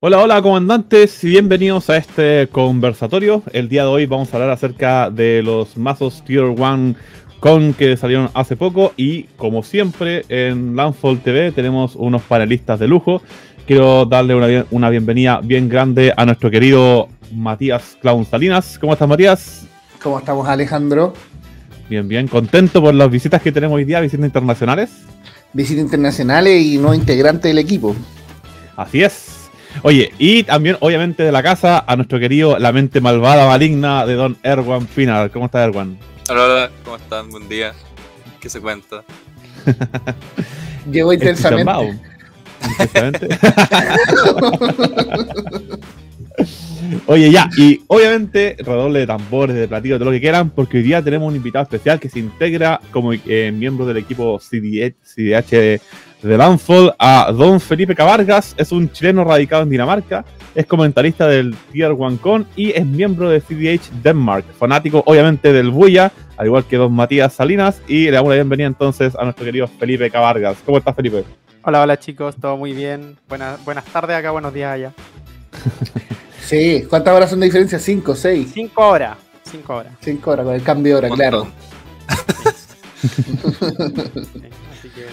Hola, hola comandantes y bienvenidos a este conversatorio. El día de hoy vamos a hablar acerca de los mazos Tier 1 con que salieron hace poco y como siempre en Landfall TV tenemos unos panelistas de lujo. Quiero darle una, una bienvenida bien grande a nuestro querido Matías Clown Salinas. ¿Cómo estás Matías? ¿Cómo estamos Alejandro? Bien, bien. ¿Contento por las visitas que tenemos hoy día, visitas internacionales? Visitas internacionales y no integrante del equipo. Así es. Oye, y también, obviamente, de la casa, a nuestro querido La mente malvada, maligna de Don Erwan Pinar. ¿Cómo está Erwan? Hola, hola, ¿cómo están? Buen día. ¿Qué se cuenta? Llegó intensamente. intensamente. Oye, ya, y obviamente, redoble de tambores, de platillos, de lo que quieran, porque hoy día tenemos un invitado especial que se integra como eh, miembro del equipo CDH, CDH de Landfall a Don Felipe Cavargas. Es un chileno radicado en Dinamarca. Es comentarista del Tier One Con y es miembro de CDH Denmark. Fanático, obviamente, del Buya, al igual que Don Matías Salinas. Y le damos la bienvenida entonces a nuestro querido Felipe Cavargas. ¿Cómo estás, Felipe? Hola, hola chicos, todo muy bien. Buenas, buenas tardes acá, buenos días allá. sí, ¿cuántas horas son de diferencia? ¿Cinco, seis? Cinco horas. Cinco horas. Cinco horas, con el cambio de hora, claro. Así que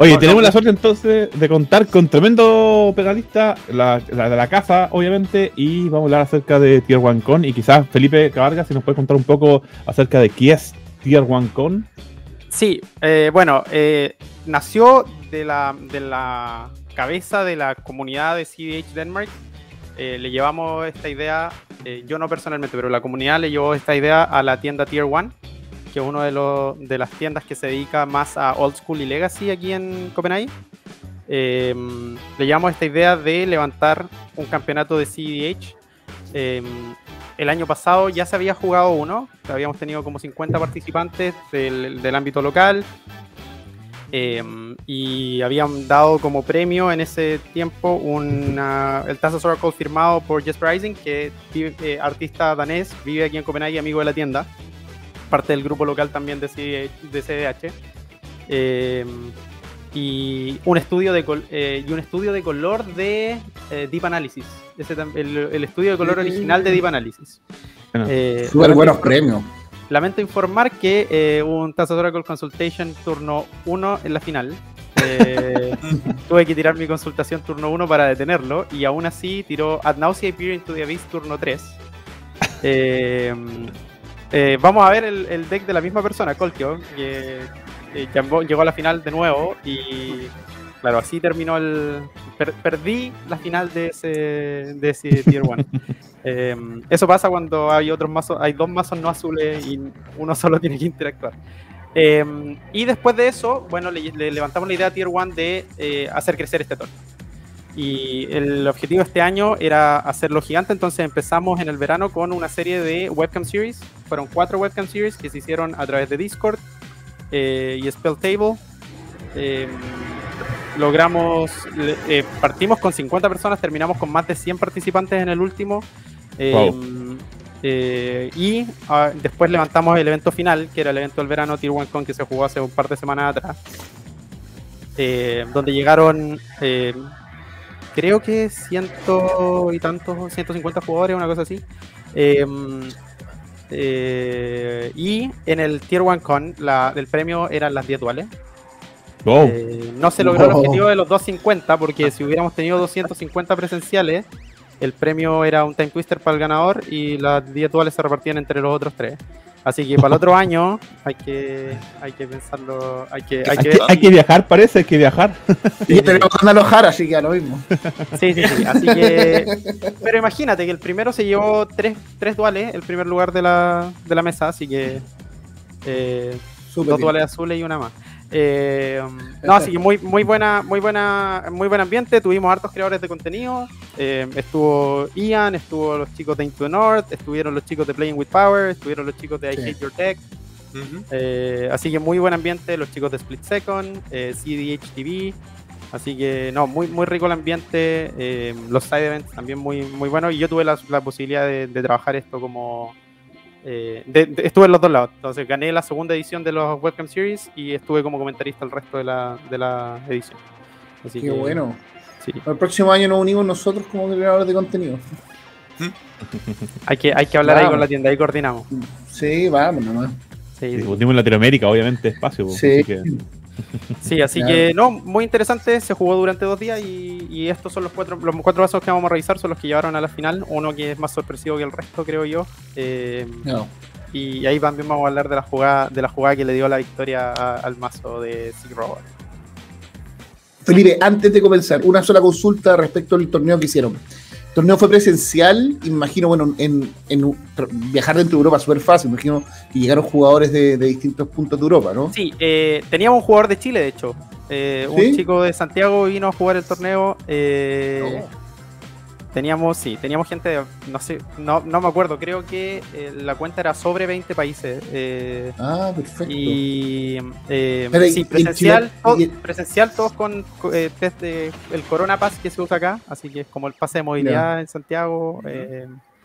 Oye, tenemos la suerte entonces de contar con tremendo pedalista, la, de la casa, obviamente, y vamos a hablar acerca de Tier One Con. Y quizás Felipe Cabarga, si nos puede contar un poco acerca de qué es Tier One Con. Sí, eh, bueno, eh, nació de la, de la cabeza de la comunidad de CDH Denmark. Eh, le llevamos esta idea, yo no personalmente, pero la comunidad le llevó esta idea a la tienda Tier One que es una de, de las tiendas que se dedica más a old school y legacy aquí en Copenhague. Em, le llamamos esta idea de levantar un campeonato de CDH. Em, el año pasado ya se había jugado uno, habíamos tenido como 50 participantes del ámbito local em, y habían dado como premio en ese tiempo una, el Tazos Oracle firmado por Jesper Rising, que es eh, artista danés, vive aquí en Copenhague, amigo de la tienda parte del grupo local también de, CDH. Eh, y un estudio de eh, y un estudio de color de eh, Deep Analysis. el, estudio de color original de Deep Analysis. Súper buenos premios. Lamento informar que un Task Oracle Consultation turno 1 en la final. tuve que tirar mi consultación turno 1 para detenerlo y aún así tiró Ad Nausea Peer into the Abyss turno 3. Eh, vamos a ver el, deck de la misma persona, Colkio, que, llegó a la final de nuevo y claro, así terminó el... perdí la final de ese, de ese Tier 1. Em, eso pasa cuando hay otros mazos, hay dos mazos no azules y uno solo tiene que interactuar. Em, y después de eso, bueno, le, levantamos la idea a Tier 1 de eh, hacer crecer este torneo. Y el objetivo este año era hacerlo gigante, entonces empezamos en el verano con una serie de webcam series. Fueron cuatro webcam series que se hicieron a través de Discord eh, y Spell Table. Logramos, eh, partimos con 50 personas, terminamos con más de 100 participantes en el último. Em, eh, y ah, después levantamos el evento final, que era el evento del verano Tier 1 Con que se jugó hace un par de semanas atrás. donde llegaron creo que ciento y tantos, 150 jugadores, una cosa así. Eh, y en el Tier 1 Con, la, el premio eran las 10 duales. Eh, no se logró el objetivo de los 250 porque si hubiéramos tenido 250 presenciales, el premio era un time twister para el ganador y las 10 duales se repartían entre los otros tres. Así que para el otro año hay que, hay que pensarlo, hay que, hay, que, hay que viajar, parece, hay que viajar. Y tenemos que alojar, así que a lo mismo. Sí, sí, sí. Así que. Pero imagínate que el primero se llevó tres, tres duales, el primer lugar de la, de la mesa, así que. Eh, dos duales azules y una más. Eh, no, así que muy, muy buena, muy buena, muy buen ambiente. Tuvimos hartos creadores de contenido. Eh, estuvo Ian, estuvo los chicos de Into the North, estuvieron los chicos de Playing with Power, estuvieron los chicos de I Hate Your Tech. Eh, así que muy buen ambiente, los chicos de Split Second, CDH TV. Así que no, muy, muy rico el ambiente. los side events también muy, muy buenos. Y yo tuve la, posibilidad de trabajar esto como eh, estuve en los dos lados. Entonces gané la segunda edición de los Webcam Series y estuve como comentarista el resto de la, de la edición. Así Qué que, bueno. sí. El próximo año nos unimos nosotros como creadores de contenido. Hay que, hay que hablar ahí con la tienda, ahí coordinamos. Sí, vamos nomás. Sí, Sí, sí. Discutimos en Latinoamérica, obviamente, espacio. po, Sí. así que- Sí, así Claro. que no, muy interesante, se jugó durante dos días y, y estos son los cuatro, los cuatro vasos que vamos a revisar, son los que llevaron a la final, uno que es más sorpresivo que el resto, creo yo. Eh, No. y ahí también vamos a hablar de la jugada, de la jugada que le dio la victoria a- al mazo de Sig Robot. Felipe, antes de comenzar, una sola consulta respecto al torneo que hicieron. El torneo fue presencial, imagino, bueno, en, en viajar dentro de Europa es súper fácil, imagino que llegaron jugadores de, de distintos puntos de Europa, ¿no? Sí, eh, teníamos un jugador de Chile, de hecho. Eh, ¿Sí? Un chico de Santiago vino a jugar el torneo. eh, Oh. Teníamos, sí, teníamos gente de, no sé, no, no me acuerdo, creo que eh, la cuenta era sobre 20 países. eh, Ah, perfecto. y eh, Pero, ¿y- sí, presencial, Chile- to- y- presencial todos con co- eh, test de el Corona Pass que se usa acá, así que es como el pase de movilidad en Santiago,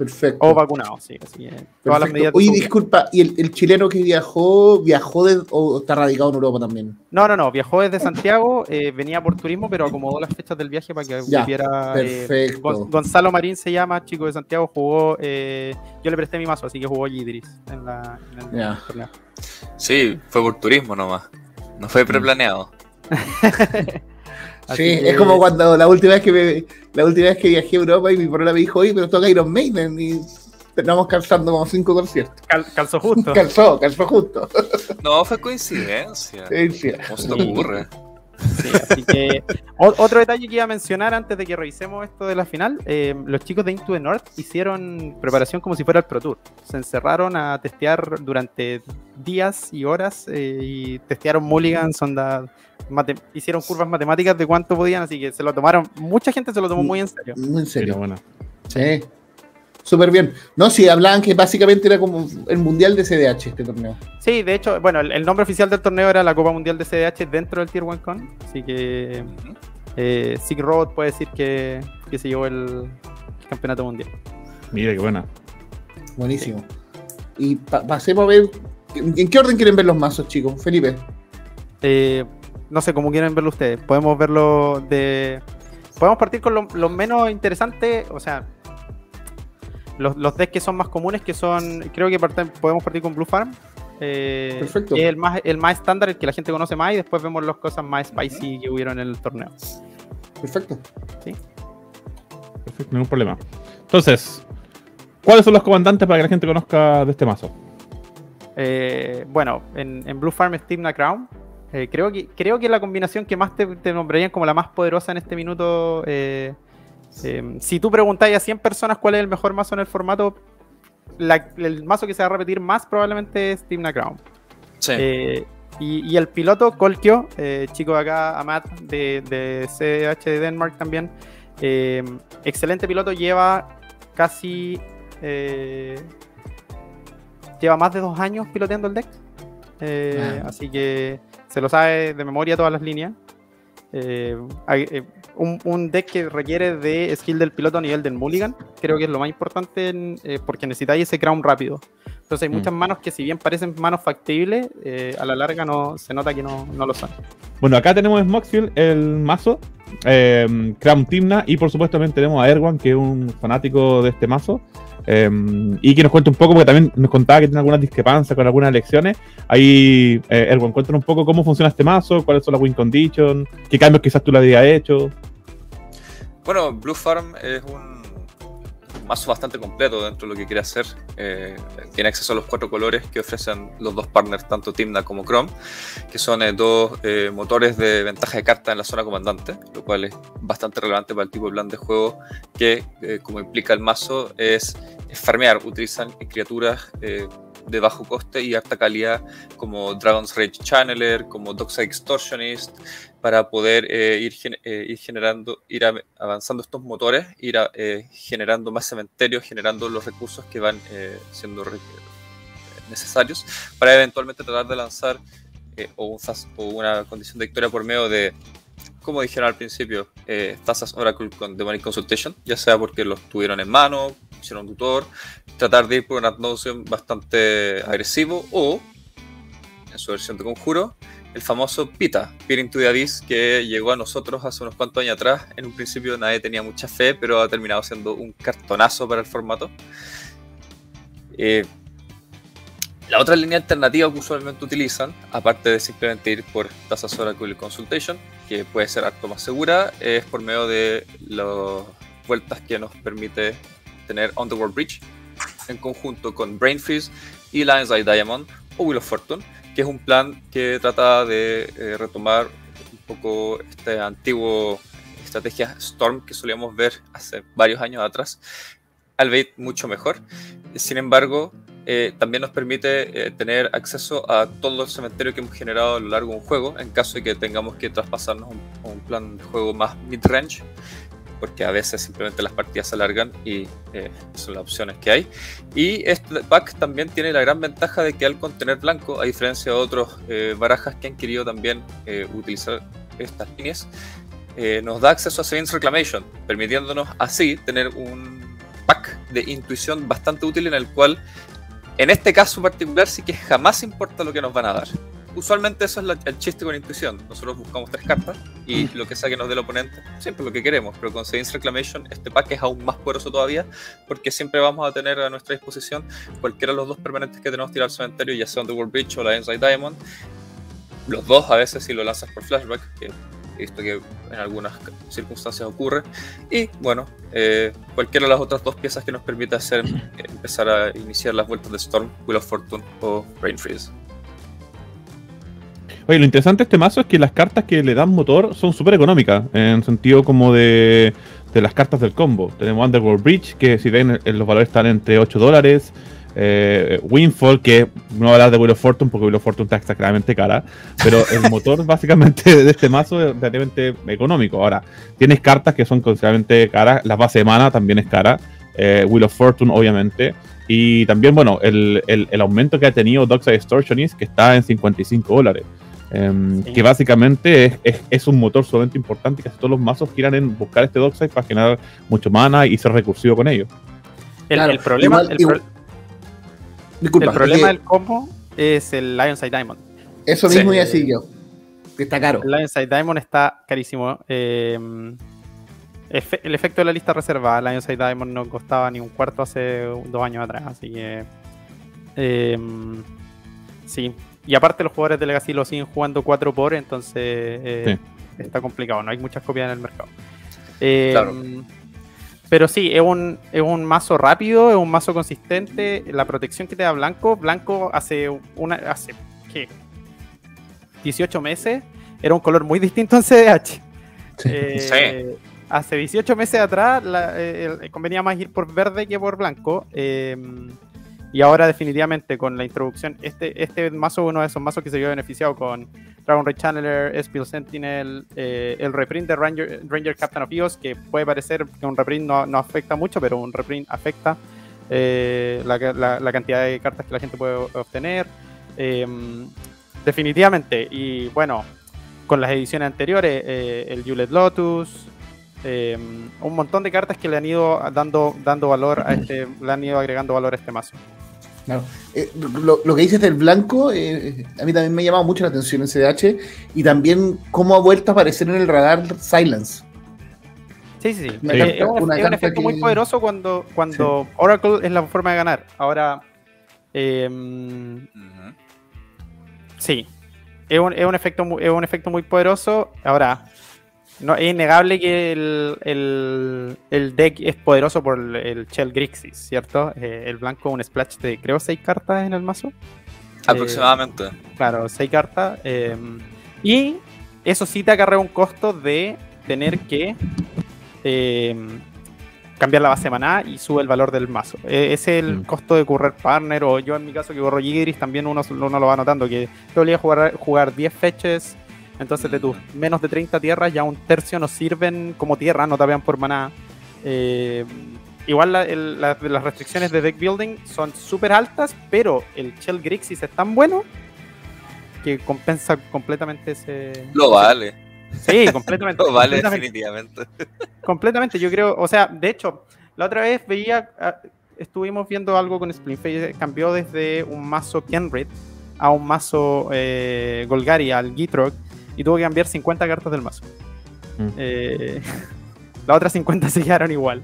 perfecto. o vacunados, sí, así todas las medidas Oye, disculpa, ¿y el, el chileno que viajó, viajó de, o está radicado en Europa también? No, no, no, viajó desde Santiago, eh, venía por turismo, pero acomodó las fechas del viaje para que Ya, volviera. eh, Gonzalo Marín se llama, chico de Santiago, jugó. eh, yo le presté mi mazo, así que jugó Yidris en, la, en el Ya. torneo. Sí, fue por turismo nomás. No fue preplaneado. Así sí, que- es como cuando la última vez que me- la última vez que viajé a Europa y mi problema me dijo, oye, pero toca Iron Maiden y terminamos calzando como cinco conciertos. Cal- calzó justo. Calzó, calzó justo. No, fue coincidencia. Sí. ¿Cómo se te ocurre? Sí, así que otro detalle que iba a mencionar antes de que revisemos esto de la final, eh, los chicos de Into the North hicieron preparación como si fuera el Pro Tour. Se encerraron a testear durante días y horas eh, y testearon mulligans, onda, mate- hicieron curvas matemáticas de cuánto podían, así que se lo tomaron, mucha gente se lo tomó muy en serio. Muy en Pero serio. bueno. Sí. Súper bien. No, sí, hablaban que básicamente era como el mundial de CDH este torneo. Sí, de hecho, bueno, el, el nombre oficial del torneo era la Copa Mundial de CDH dentro del Tier 1 Con, así que eh, Sig Robot puede decir que, que se llevó el campeonato mundial. Mira qué buena. Buenísimo. Y pa- pasemos a ver. ¿En en qué orden quieren ver los mazos, chicos? Felipe. Eh, no sé cómo quieren verlo ustedes. Podemos verlo de. Podemos partir con lo, lo menos interesante, o sea, los, los decks que son más comunes, que son. Creo que parten- podemos partir con Blue Farm. eh, Perfecto. que es el más, el más estándar, el que la gente conoce más, y después vemos las cosas más spicy que hubieron en el torneo. Perfecto. Perfecto, ningún problema. Entonces, ¿cuáles son los comandantes para que la gente conozca de este mazo? Eh, bueno, en, en Blue Farm es Timna Crown. Eh, creo, que, creo que la combinación que más te, te nombrarían como la más poderosa en este minuto. eh, eh, si tú preguntáis a 100 personas cuál es el mejor mazo en el formato, la- el mazo que se va a repetir más probablemente es Timna Crown. Sí. Eh, y, y el piloto, Kolkio, eh, chico de acá, Amat, de, de CH de Denmark también. eh, excelente piloto, lleva casi. lleva más de dos años piloteando el deck. Eh, Ah. Así que se lo sabe de memoria todas las líneas. Eh, eh, un, un deck que requiere de skill del piloto a nivel del mulligan, creo que es lo más importante en- eh, porque necesitáis ese crown rápido. Entonces hay Mm. muchas manos que si bien parecen manos factibles, eh, a la larga no se nota que no, no lo son. Bueno, acá tenemos en Moxfield el mazo, Crown Timna, y por supuesto también tenemos a Erwan, que es un fanático de este mazo, eh, y que nos cuenta un poco, porque también nos contaba que tiene algunas discrepancias con algunas elecciones. Ahí, eh, Erwan, cuéntanos un poco cómo funciona este mazo, cuáles son las win conditions, qué cambios quizás tú le habías hecho. Bueno, Blue Farm es un mazo bastante completo dentro de lo que quiere hacer. Eh, tiene acceso a los cuatro colores que ofrecen los dos partners, tanto Timna como Chrome, que son eh, dos eh, motores de ventaja de carta en la zona comandante, lo cual es bastante relevante para el tipo de plan de juego que, eh, como implica el mazo, es, farmear. Utilizan criaturas eh, de bajo coste y alta calidad como Dragon's Rage Channeler, como Dockside Extortionist, para poder eh, ir, eh, ir generando, ir avanzando estos motores, ir eh, generando más cementerios, generando los recursos que van siendo necesarios para eventualmente tratar de lanzar o una condición de victoria por medio de, como dijeron al principio, eh, Tazas Oracle con Demonic Consultation, ya sea porque los tuvieron en mano, hicieron tutor, tratar de ir por un ad nauseam bastante agresivo o, en su versión de conjuro, el famoso Pita, Peer into the Abyss, que llegó a nosotros hace unos cuantos años atrás. En un principio nadie tenía mucha fe, pero ha terminado siendo un cartonazo para el formato. Eh, la otra línea alternativa que usualmente utilizan, aparte de simplemente ir por tasas Oracle Consultation, que puede ser harto más segura, es por medio de las vueltas que nos permite tener Underworld Bridge en conjunto con Brain Freeze y Lion's Eye Diamond o Wheel of Fortune, que es un plan que trata de eh, retomar un poco este antiguo estrategia Storm que solíamos ver hace varios años atrás, al mucho mejor. Sin embargo, eh, también nos permite eh, tener acceso a todo el cementerio que hemos generado a lo largo de un juego, en caso de que tengamos que traspasarnos un, un plan de juego más mid-range, porque a veces simplemente las partidas se alargan y eh, son las opciones que hay. Y este pack también tiene la gran ventaja de que al contener blanco, a diferencia de otros barajas que han querido también utilizar estas líneas, nos da acceso a Saints Reclamation, permitiéndonos así tener un pack de intuición bastante útil en el cual en este caso particular sí que jamás importa lo que nos van a dar. Usualmente eso es el chiste con intuición. Nosotros buscamos tres cartas y lo que sea que nos dé el oponente, siempre lo que queremos. Pero con Saints Reclamation este pack es aún más poderoso todavía porque siempre vamos a tener a nuestra disposición cualquiera de los dos permanentes que tenemos tirado al cementerio, ya sea World Bridge o la Inside Diamond. Los dos a veces si lo lanzas por flashback, que visto que en algunas circunstancias ocurre. Y bueno, eh, cualquiera de las otras dos piezas que nos permita hacer eh, empezar a iniciar las vueltas de Storm, Wheel of Fortune o Brain Freeze. Oye, lo interesante de este mazo es que las cartas que le dan motor son súper económicas, en sentido como de, de, las cartas del combo. Tenemos Underworld Bridge, que si ven los valores están entre 8 dólares, eh, Windfall, que no hablar de Wheel of Fortune porque Wheel of Fortune está exageradamente cara, pero el motor básicamente de este mazo es relativamente económico. Ahora, tienes cartas que son considerablemente caras, la base de mana también es cara, eh, Wheel of Fortune obviamente, y también, bueno, el, aumento que ha tenido Dockside Extortionist, que está en 55 dólares. Em, que básicamente es, un motor sumamente importante y casi todos los mazos quieran en buscar este Dockside para generar mucho mana y ser recursivo con ello. El, problema, el problema del combo es el Lionside Diamond. Eso mismo ya siguió. Que está caro. El Lionside Diamond está carísimo. Eh, el efecto de la lista reservada, Lionside Diamond no costaba ni un cuarto hace dos años atrás. Así que. Eh, sí. Y aparte, los jugadores de Legacy lo siguen jugando 4 por, entonces eh, está complicado. No hay muchas copias en el mercado. claro. Pero sí, es un, es un mazo rápido, es un mazo consistente. La protección que te da Blanco, Blanco hace una hace ¿qué? 18 meses era un color muy distinto en CDH. Eh, hace 18 meses atrás eh, convenía más ir por verde que por blanco. Eh, y ahora definitivamente con la introducción, este, este mazo uno de esos mazos que se vio beneficiado con Dragon Ray Channeler, Spill Sentinel, eh, el reprint de Ranger, Captain of Eos, que puede parecer que un reprint no, no afecta mucho, pero un reprint afecta eh, la, cantidad de cartas que la gente puede obtener. Em, definitivamente, y bueno, con las ediciones anteriores, eh, el Julet Lotus, un montón de cartas que le han ido dando, dando valor a este, le han ido agregando valor a este mazo. Claro. Eh, lo, que dices del blanco, eh, a mí también me ha llamado mucho la atención en CDH y también cómo ha vuelto a aparecer en el radar Silence. Sí, sí, sí. Eh, es, un, efecto muy poderoso cuando, cuando Oracle es la forma de ganar. Ahora, em, sí, es un, es un, efecto, es un efecto muy poderoso. Ahora, no, es innegable que el, el, deck es poderoso por el, Shell Grixis, ¿cierto? Eh, el blanco, un splash de creo 6 cartas en el mazo. Aproximadamente. Eh, claro, 6 cartas. Eh, y eso sí te acarrea un costo de tener que cambiar la base de maná y sube el valor del mazo. ese es el mm. costo de correr partner, o yo en mi caso que borro Yigris, también uno, uno lo va notando, que yo a jugar, jugar 10 fetches entonces, de tus menos de 30 tierras, ya un tercio nos sirven como tierra, no te vean por maná. Eh, igual las restricciones de deck building son súper altas, pero el Shell Grixis es tan bueno que compensa completamente ese. Lo vale. Sí, completamente. Lo vale, definitivamente. Completamente, yo creo. O sea, de hecho, la otra vez veía. Ah, estuvimos viendo algo con Splinface, cambió desde un mazo Kenrid a un mazo eh, Golgari, al Gitrog, y tuvo que cambiar 50 cartas del mazo. Mm. Eh, las otras 50 se quedaron igual.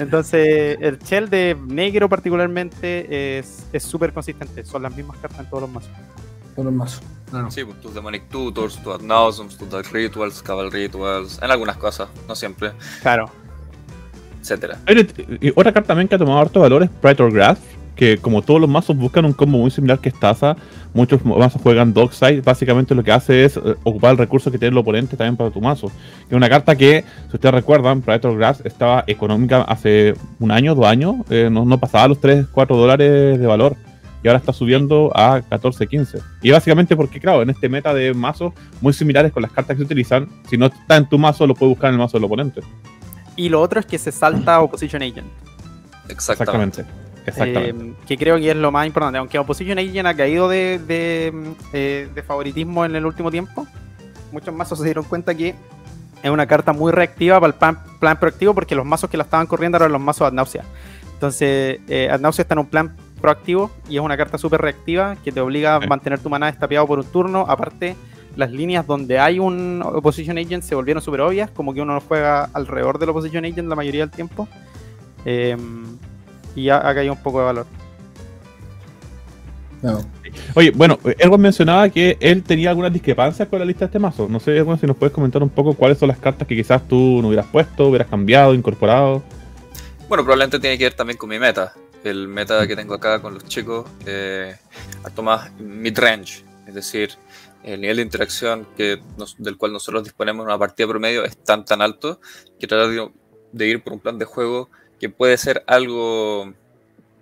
Entonces, el shell de negro particularmente es es súper consistente. Son las mismas cartas en todos los mazos. Con los mazos. Claro. Sí, pues, tus Demonic Tutors, tus Ad Nauseams, tus Dark Rituals, Cabal Rituals, en algunas cosas, no siempre, Claro. etcétera. Y Otra carta también que ha tomado harto valor es Praetor Graph, que como todos los mazos buscan un combo muy similar que es Taza, muchos mazos juegan Dockside, básicamente lo que hace es eh, ocupar el recurso que tiene el oponente también para tu mazo. Es una carta que, si ustedes recuerdan, Praetor Graph estaba económica hace un año, dos años, eh, no, no pasaba los 3, 4 dólares de valor. Y ahora está subiendo a 14, 15. Y básicamente porque, claro, en este meta de mazos muy similares con las cartas que se utilizan, si no está en tu mazo, lo puedes buscar en el mazo del oponente. Y lo otro es que se salta Opposition Agent. Exactamente. Exactamente. Exactamente. Eh, que creo que es lo más importante. Aunque Opposition Agent ha caído de, de, eh, de favoritismo en el último tiempo, muchos mazos se dieron cuenta que es una carta muy reactiva para el plan, plan proactivo porque los mazos que la estaban corriendo eran los mazos Ad Nausea. Entonces, eh, Ad Nausea está en un plan proactivo y es una carta súper reactiva que te obliga a mantener tu maná estapeado por un turno. Aparte, las líneas donde hay un Opposition Agent se volvieron súper obvias, como que uno juega alrededor del Opposition Agent la mayoría del tiempo. Eh, y ya ha caído un poco de valor. No. Oye, bueno, Erwan mencionaba que él tenía algunas discrepancias con la lista de este mazo. No sé, Erwan, si nos puedes comentar un poco cuáles son las cartas que quizás tú no hubieras puesto, hubieras cambiado, incorporado. Bueno, probablemente tiene que ver también con mi meta. El meta que tengo acá con los chicos, eh, harto más mid-range, es decir, el nivel de interacción que nos- del cual nosotros disponemos en una partida promedio es tan tan alto que tratar de, de ir por un plan de juego que puede ser algo,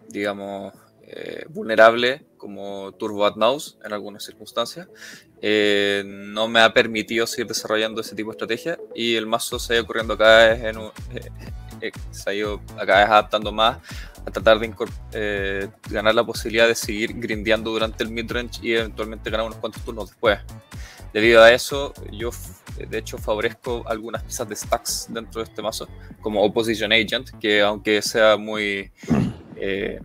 digamos, eh, vulnerable como Turbo Naus en algunas circunstancias, eh, no me ha permitido seguir desarrollando ese tipo de estrategia y el mazo se ha ido corriendo acá es en un, eh, se ha ido acá adaptando más a tratar de eh, ganar la posibilidad de seguir grindeando durante el midrange y eventualmente ganar unos cuantos turnos después. Debido a eso, yo f- de hecho favorezco algunas piezas de stacks dentro de este mazo, como Opposition Agent, que aunque sea muy, eh,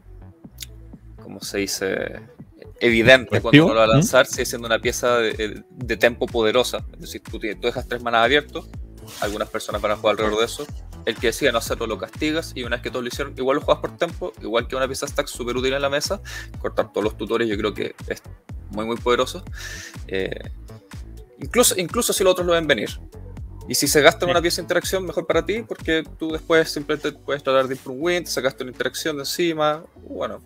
¿cómo se dice? Evidente cuando uno lo va a lanzar, sigue siendo una pieza de, de tempo poderosa. Es decir, tú, tienes- tú dejas tres manas abiertos, algunas personas van a jugar alrededor de eso. El que decida no hacerlo lo castigas y una vez que todos lo hicieron, igual lo juegas por tempo, igual que una pieza stack súper útil en la mesa. Cortar todos los tutores yo creo que es muy muy poderoso. Eh, incluso, incluso si los otros lo ven venir. Y si se gasta en una pieza de interacción, mejor para ti, porque tú después simplemente puedes tratar de ir por un win, te sacaste una interacción de encima. Bueno.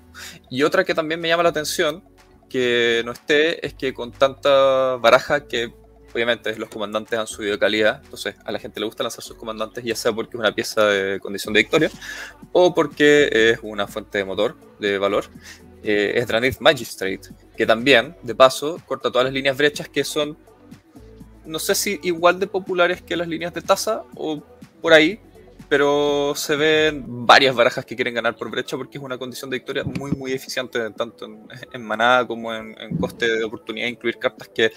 Y otra que también me llama la atención, que no esté, es que con tanta baraja que obviamente los comandantes han subido de calidad, entonces a la gente le gusta lanzar sus comandantes, ya sea porque es una pieza de condición de victoria o porque es una fuente de motor, de valor, eh, es Dranith Magistrate, que también, de paso, corta todas las líneas brechas que son, no sé si igual de populares que las líneas de taza o por ahí, pero se ven varias barajas que quieren ganar por brecha porque es una condición de victoria muy, muy eficiente, tanto en, en manada como en, en coste de oportunidad, incluir cartas que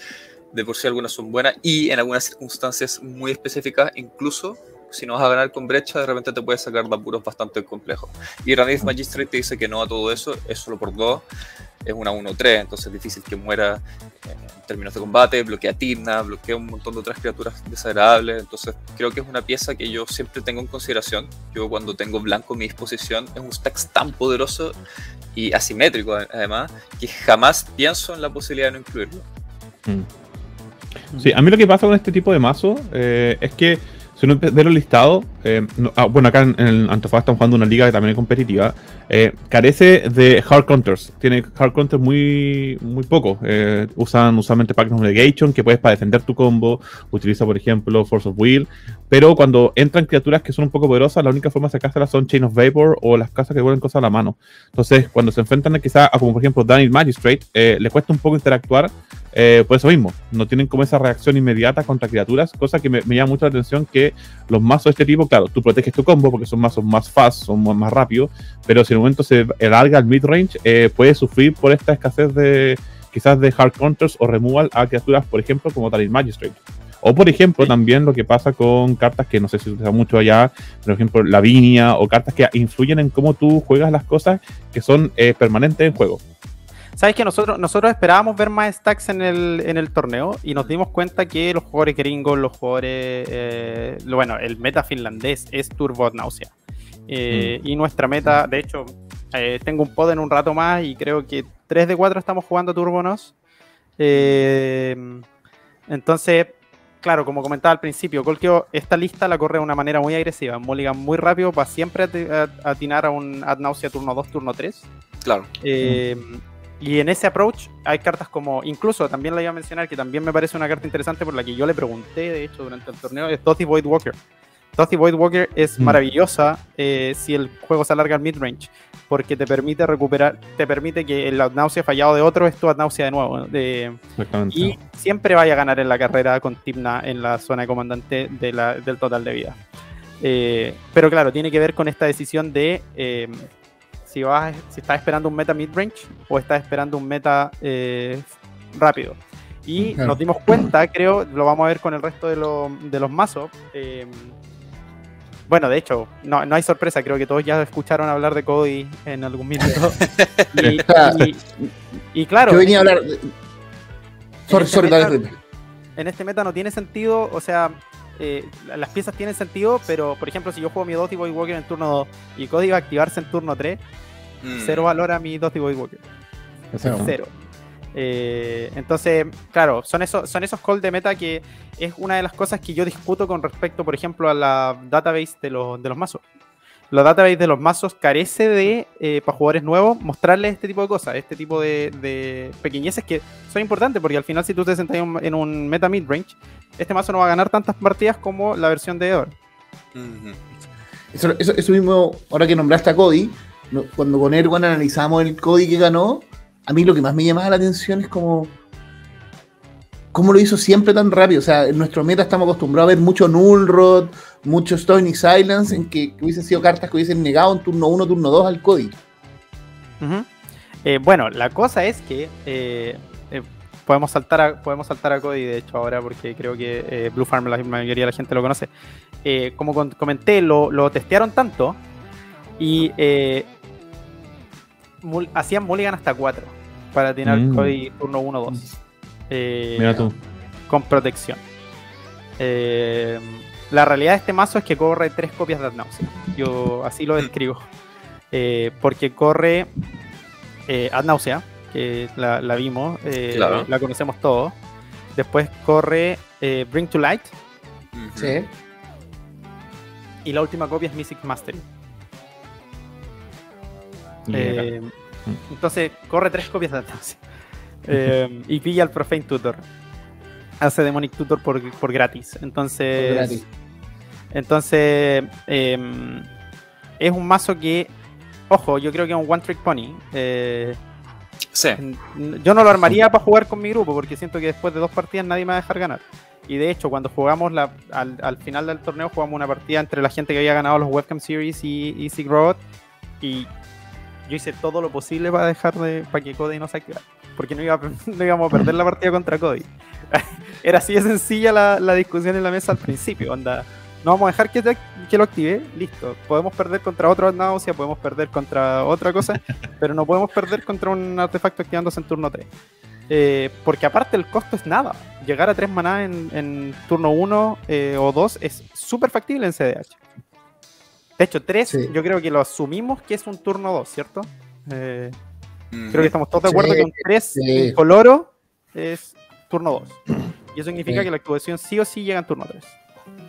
de por sí algunas son buenas y en algunas circunstancias muy específicas, incluso si no vas a ganar con brecha, de repente te puedes sacar de apuros bastante complejos. Y Ranith Magistrate te dice que no a todo eso, es solo por dos, es una 1-3, entonces es difícil que muera eh, en términos de combate, bloquea Tirna, bloquea un montón de otras criaturas desagradables, entonces creo que es una pieza que yo siempre tengo en consideración. Yo cuando tengo blanco a mi disposición, es un stack tan poderoso y asimétrico además, que jamás pienso en la posibilidad de no incluirlo. Mm. Sí, a mí lo que pasa con este tipo de mazo eh, es que si uno ve los listados, eh, ah, bueno, acá en, en Antofagasta estamos jugando una liga que también es competitiva, eh, carece de hard counters. Tiene hard counters muy, muy poco. Eh, usan usualmente of Negation, que puedes para defender tu combo. Utiliza, por ejemplo, Force of Will. Pero cuando entran criaturas que son un poco poderosas, la única forma de sacárselas son Chain of Vapor o las casas que vuelven cosas a la mano. Entonces, cuando se enfrentan quizá a como por ejemplo Daniel Magistrate, le cuesta un poco interactuar por eso mismo. No tienen como esa reacción inmediata contra criaturas, cosa que me, me llama mucho la atención que los mazos de este tipo, claro, tú proteges tu combo porque son mazos más fast, son más, rápidos, pero si en un momento se alarga el mid-range, eh, puede sufrir por esta escasez de quizás de hard counters o removal a criaturas, por ejemplo, como Daniel Magistrate. O por ejemplo, Sí. también lo que pasa con cartas que no sé si se mucho allá, por ejemplo, Lavinia o cartas que influyen en cómo tú juegas las cosas que son eh, permanentes en juego. Sabes que nosotros, nosotros esperábamos ver más stacks en el, en el torneo y nos dimos cuenta que los jugadores gringos, los jugadores, eh, lo- bueno, el meta finlandés es Turbo Nausea. Eh, Y nuestra meta, de hecho, eh, tengo un pod en un rato más y creo que 3 de 4 estamos jugando Turbonos. Eh, entonces, claro, como comentaba al principio, Colkio esta lista la corre de una manera muy agresiva. Mulligan muy rápido para siempre a- atinar a un Ad Nausea turno 2, turno 3. Claro. Eh, y en ese approach hay cartas como, incluso también la iba a mencionar, que también me parece una carta interesante por la que yo le pregunté, de hecho, durante el torneo, es Dothy Void Walker. Dothy Void Walker es Mm. maravillosa eh, si el juego se alarga al midrange, porque te permite recuperar, te permite que el Adnausea fallado de otro es tu Adnausea de nuevo. de- Exactamente. y siempre vaya a ganar en la carrera con Timna en la zona de comandante de la- del total de vida. Eh, pero claro, tiene que ver con esta decisión de eh, si, vas, si estás esperando un meta midrange o estás esperando un meta eh, rápido. Y Claro. nos dimos cuenta, creo, lo vamos a ver con el resto de, lo- de los mazos. eh, bueno, de hecho, no, no hay sorpresa, creo que todos ya escucharon hablar de Cody en algún minuto. y, y- y claro, Yo venía a hablar. de- Sorry, este sorry, meta- dale, dale. en este meta no tiene sentido, o sea, eh, la- las piezas tienen sentido, pero por ejemplo, si yo juego mi Dotty Boy Walker en turno 2 y Cody va a activarse en turno 3, Mm. cero valor a mi Dotty Boy Walker. Exacto. Cero. Eh, entonces, claro, son esos, son esos calls de meta que es una de las cosas que yo discuto con respecto, por ejemplo, a la database de los, de los mazos. La database de los mazos carece de, eh, para jugadores nuevos, mostrarles este tipo de cosas, este tipo de, de pequeñeces que son importantes, porque al final si tú te sentas en un, en un meta mid-range, este mazo no va a ganar tantas partidas como la versión de. Ujú. Eso, eso- eso mismo, ahora que nombraste a Cody, no- cuando con Erwan analizamos el Cody que ganó, a mí lo que más me llamaba la atención es como. ¿Cómo lo hizo siempre tan rápido? O sea, en nuestro meta estamos acostumbrados a ver mucho Null Rod, mucho Stony Silence, en que, que hubiesen sido cartas que hubiesen negado en turno 1, turno 2 al Cody. Eh, bueno, la cosa es que eh, eh, podemos, saltar a, podemos saltar a Cody, de hecho, ahora, porque creo que eh, Blue Farm, la mayoría de la gente lo conoce. Eh, como con- comenté, lo, lo testearon tanto y eh, mul- hacían mulligan hasta 4 para tener Mm. Cody turno 1-2. Eh, Mira tú. con protección. Eh, la realidad de este mazo es que corre tres copias de Ad Nausea. Yo así lo describo. Eh, porque corre eh, que la, la vimos, eh, Claro. la conocemos todos. Después corre eh, Bring to Light. Ujú. Y la última copia es Mystic Mastery. Eh, entonces corre tres copias de Ad Nausea. Eh, y pilla el Profane Tutor. Hace Demonic Tutor por, por gratis. Entonces. Por gratis. Entonces, eh, es un mazo que, ojo, yo creo que es un One Trick Pony. Eh, Sí. yo no lo armaría para jugar con mi grupo porque siento que después de dos partidas nadie me va a dejar ganar. Y de hecho, cuando jugamos la, al, al final del torneo, jugamos una partida entre la gente que había ganado los Webcam Series y, y Sig Robot. Y yo hice todo lo posible para dejar de, para que Cody no se activara. Porque no, iba a- no íbamos a perder la partida contra Cody. Era así de sencilla la, la discusión en la mesa al principio. Onda, no vamos a dejar que, te- que lo active, listo. Podemos perder contra otro náusea, podemos perder contra otra cosa, pero no podemos perder contra un artefacto activándose en turno 3. Eh, porque aparte el costo es nada. Llegar a 3 maná en, en turno 1 o 2 es súper factible en CDH. De hecho, 3 Sí. yo creo que lo asumimos que es un turno 2, ¿cierto? Eh. Creo que estamos todos de acuerdo Sí, que un 3 sí. coloro es turno 2. Y eso significa Sí. que la activación sí o sí llega en turno 3.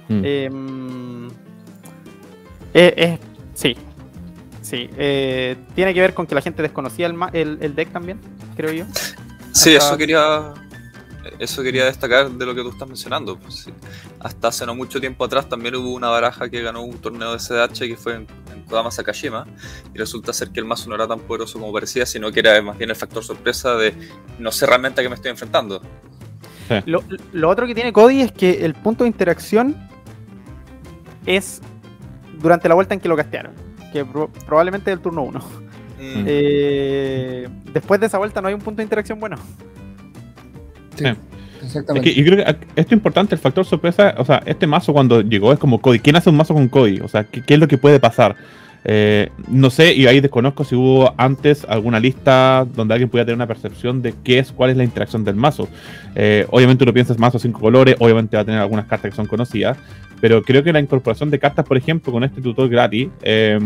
Mm. Em, eh, eh, sí. Sí. eh, tiene que ver con que la gente desconocía el, el, el deck también, creo yo. Sí, Hasta- eso quería, eso quería destacar de lo que tú estás mencionando. pues, sí. Hasta hace no mucho tiempo atrás también hubo una baraja que ganó un torneo de CDH que fue en, en Kodama Sakashima y resulta ser que el mazo no era tan poderoso como parecía, sino que era más bien el factor sorpresa de no sé realmente a qué me estoy enfrentando. Lo, lo otro que tiene Cody es que el punto de interacción es durante la vuelta en que lo castearon, que pro- probablemente es el turno 1. Mm, Eh, después de esa vuelta no hay un punto de interacción bueno. Sí, Sí. Es Exactamente. que yo creo que esto es importante, el factor sorpresa, o sea, este mazo cuando llegó es como Cody, ¿quién hace un mazo con Cody? O sea, ¿qué, es lo que puede pasar? Eh, no sé, y ahí desconozco si hubo antes alguna lista donde alguien pudiera tener una percepción de qué es, cuál es la interacción del mazo. Eh, obviamente uno piensa mazo cinco colores, obviamente va a tener algunas cartas que son conocidas, pero creo que la incorporación de cartas, por ejemplo, con este tutor gratis, eh,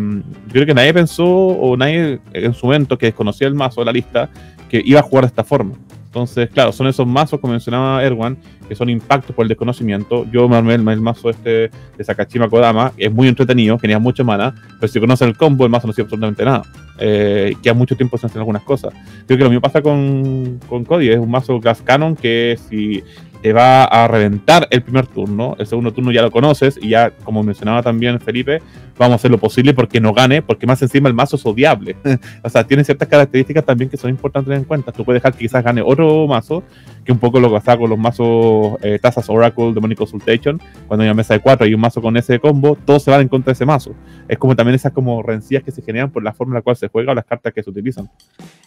creo que nadie pensó o nadie en su momento que desconocía el mazo, la lista, que iba a jugar de esta forma. Entonces, claro, son esos mazos, como mencionaba Erwan, que son impactos por el desconocimiento. Yo me armé el, mazo este de Sakashima Kodama, es muy entretenido, genera mucho mana, pero si conoces el combo, el mazo no sirve absolutamente nada. Eh, queda mucho tiempo sin hacer algunas cosas. Creo que lo mismo pasa con, con Cody, es un mazo Gas Cannon que si te va a reventar el primer turno. El segundo turno ya lo conoces y ya, como mencionaba también Felipe, vamos a hacer lo posible porque no gane, porque más encima el mazo es odiable. o sea, tiene ciertas características también que son importantes tener en cuenta. Tú puedes dejar que quizás gane otro mazo, que un poco lo que pasa con los mazos eh, Tazas Oracle, Demonic Consultation, cuando hay una mesa de cuatro y un mazo con ese combo, todos se van en contra de ese mazo. Es como también esas como rencillas que se generan por la forma en la cual se juega o las cartas que se utilizan.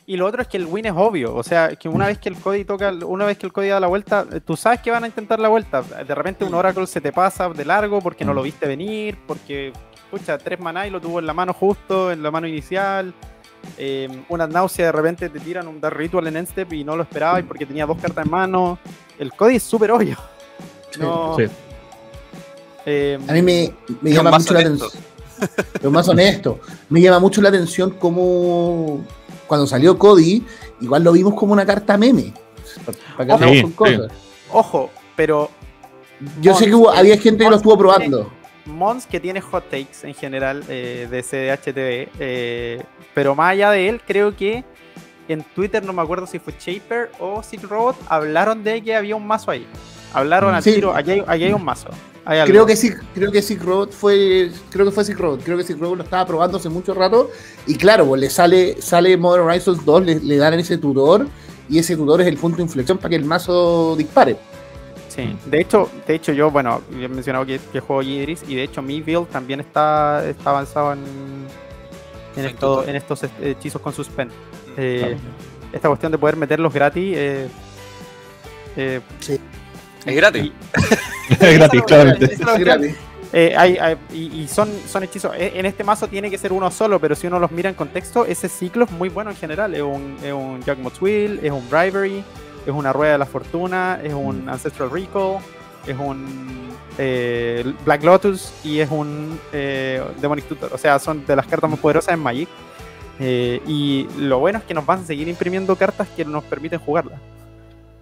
Y lo otro es que el win es obvio, o sea, que una vez que el Cody toca, una vez que el Cody da la vuelta, eh, tú sabes que van a intentar la vuelta. De repente un Oracle se te pasa de largo porque no lo viste venir, porque, pucha, tres maná y lo tuvo en la mano justo, en la mano inicial. Eh, una náusea de repente te tiran un Dark Ritual en Endstep y no lo esperabas porque tenía dos cartas en mano. El Cody es súper obvio. No, sí. Eh, a mí me, me llama mucho la atención. Lo más honesto. Me llama mucho la atención cómo cuando salió Cody, igual lo vimos como una carta meme. Para que con cosas. Ojo, pero. Yo sé que había gente que lo estuvo probando. Mons que tiene hot takes en general eh, de CDHTV, eh, pero más allá de él, creo que en Twitter, no me acuerdo si fue Shaper o Silk Robot, hablaron de que había un mazo ahí. Hablaron al tiro, aquí hay, hay un mazo. Creo que sí, creo que Silk Road fue, creo que fue Silk Road, creo que Silk Road lo estaba probando hace mucho rato y claro, pues le sale, sale Modern Horizons 2, le, dan ese tutor y ese tutor es el punto de inflexión para que el mazo dispare. Sí, de hecho, de hecho yo, bueno, he mencionado que, que juego Idris y de hecho mi build también está, está avanzado en, en, en estos hechizos con suspend. Eh, esta cuestión de poder meterlos gratis eh, eh, sí. Es gratis. es gratis, claramente. Eh, y, son, son hechizos. Eh, en este mazo tiene que ser uno solo, pero si uno los mira en contexto, ese ciclo es muy bueno en general. Es un, es un Wheel, es un Bribery, es una Rueda de la Fortuna, es un mm. Ancestral Recall, es un eh, Black Lotus y es un Demonic Tutor. O sea, son de las cartas más poderosas en Magic. y lo bueno es que nos van a seguir imprimiendo cartas que nos permiten jugarlas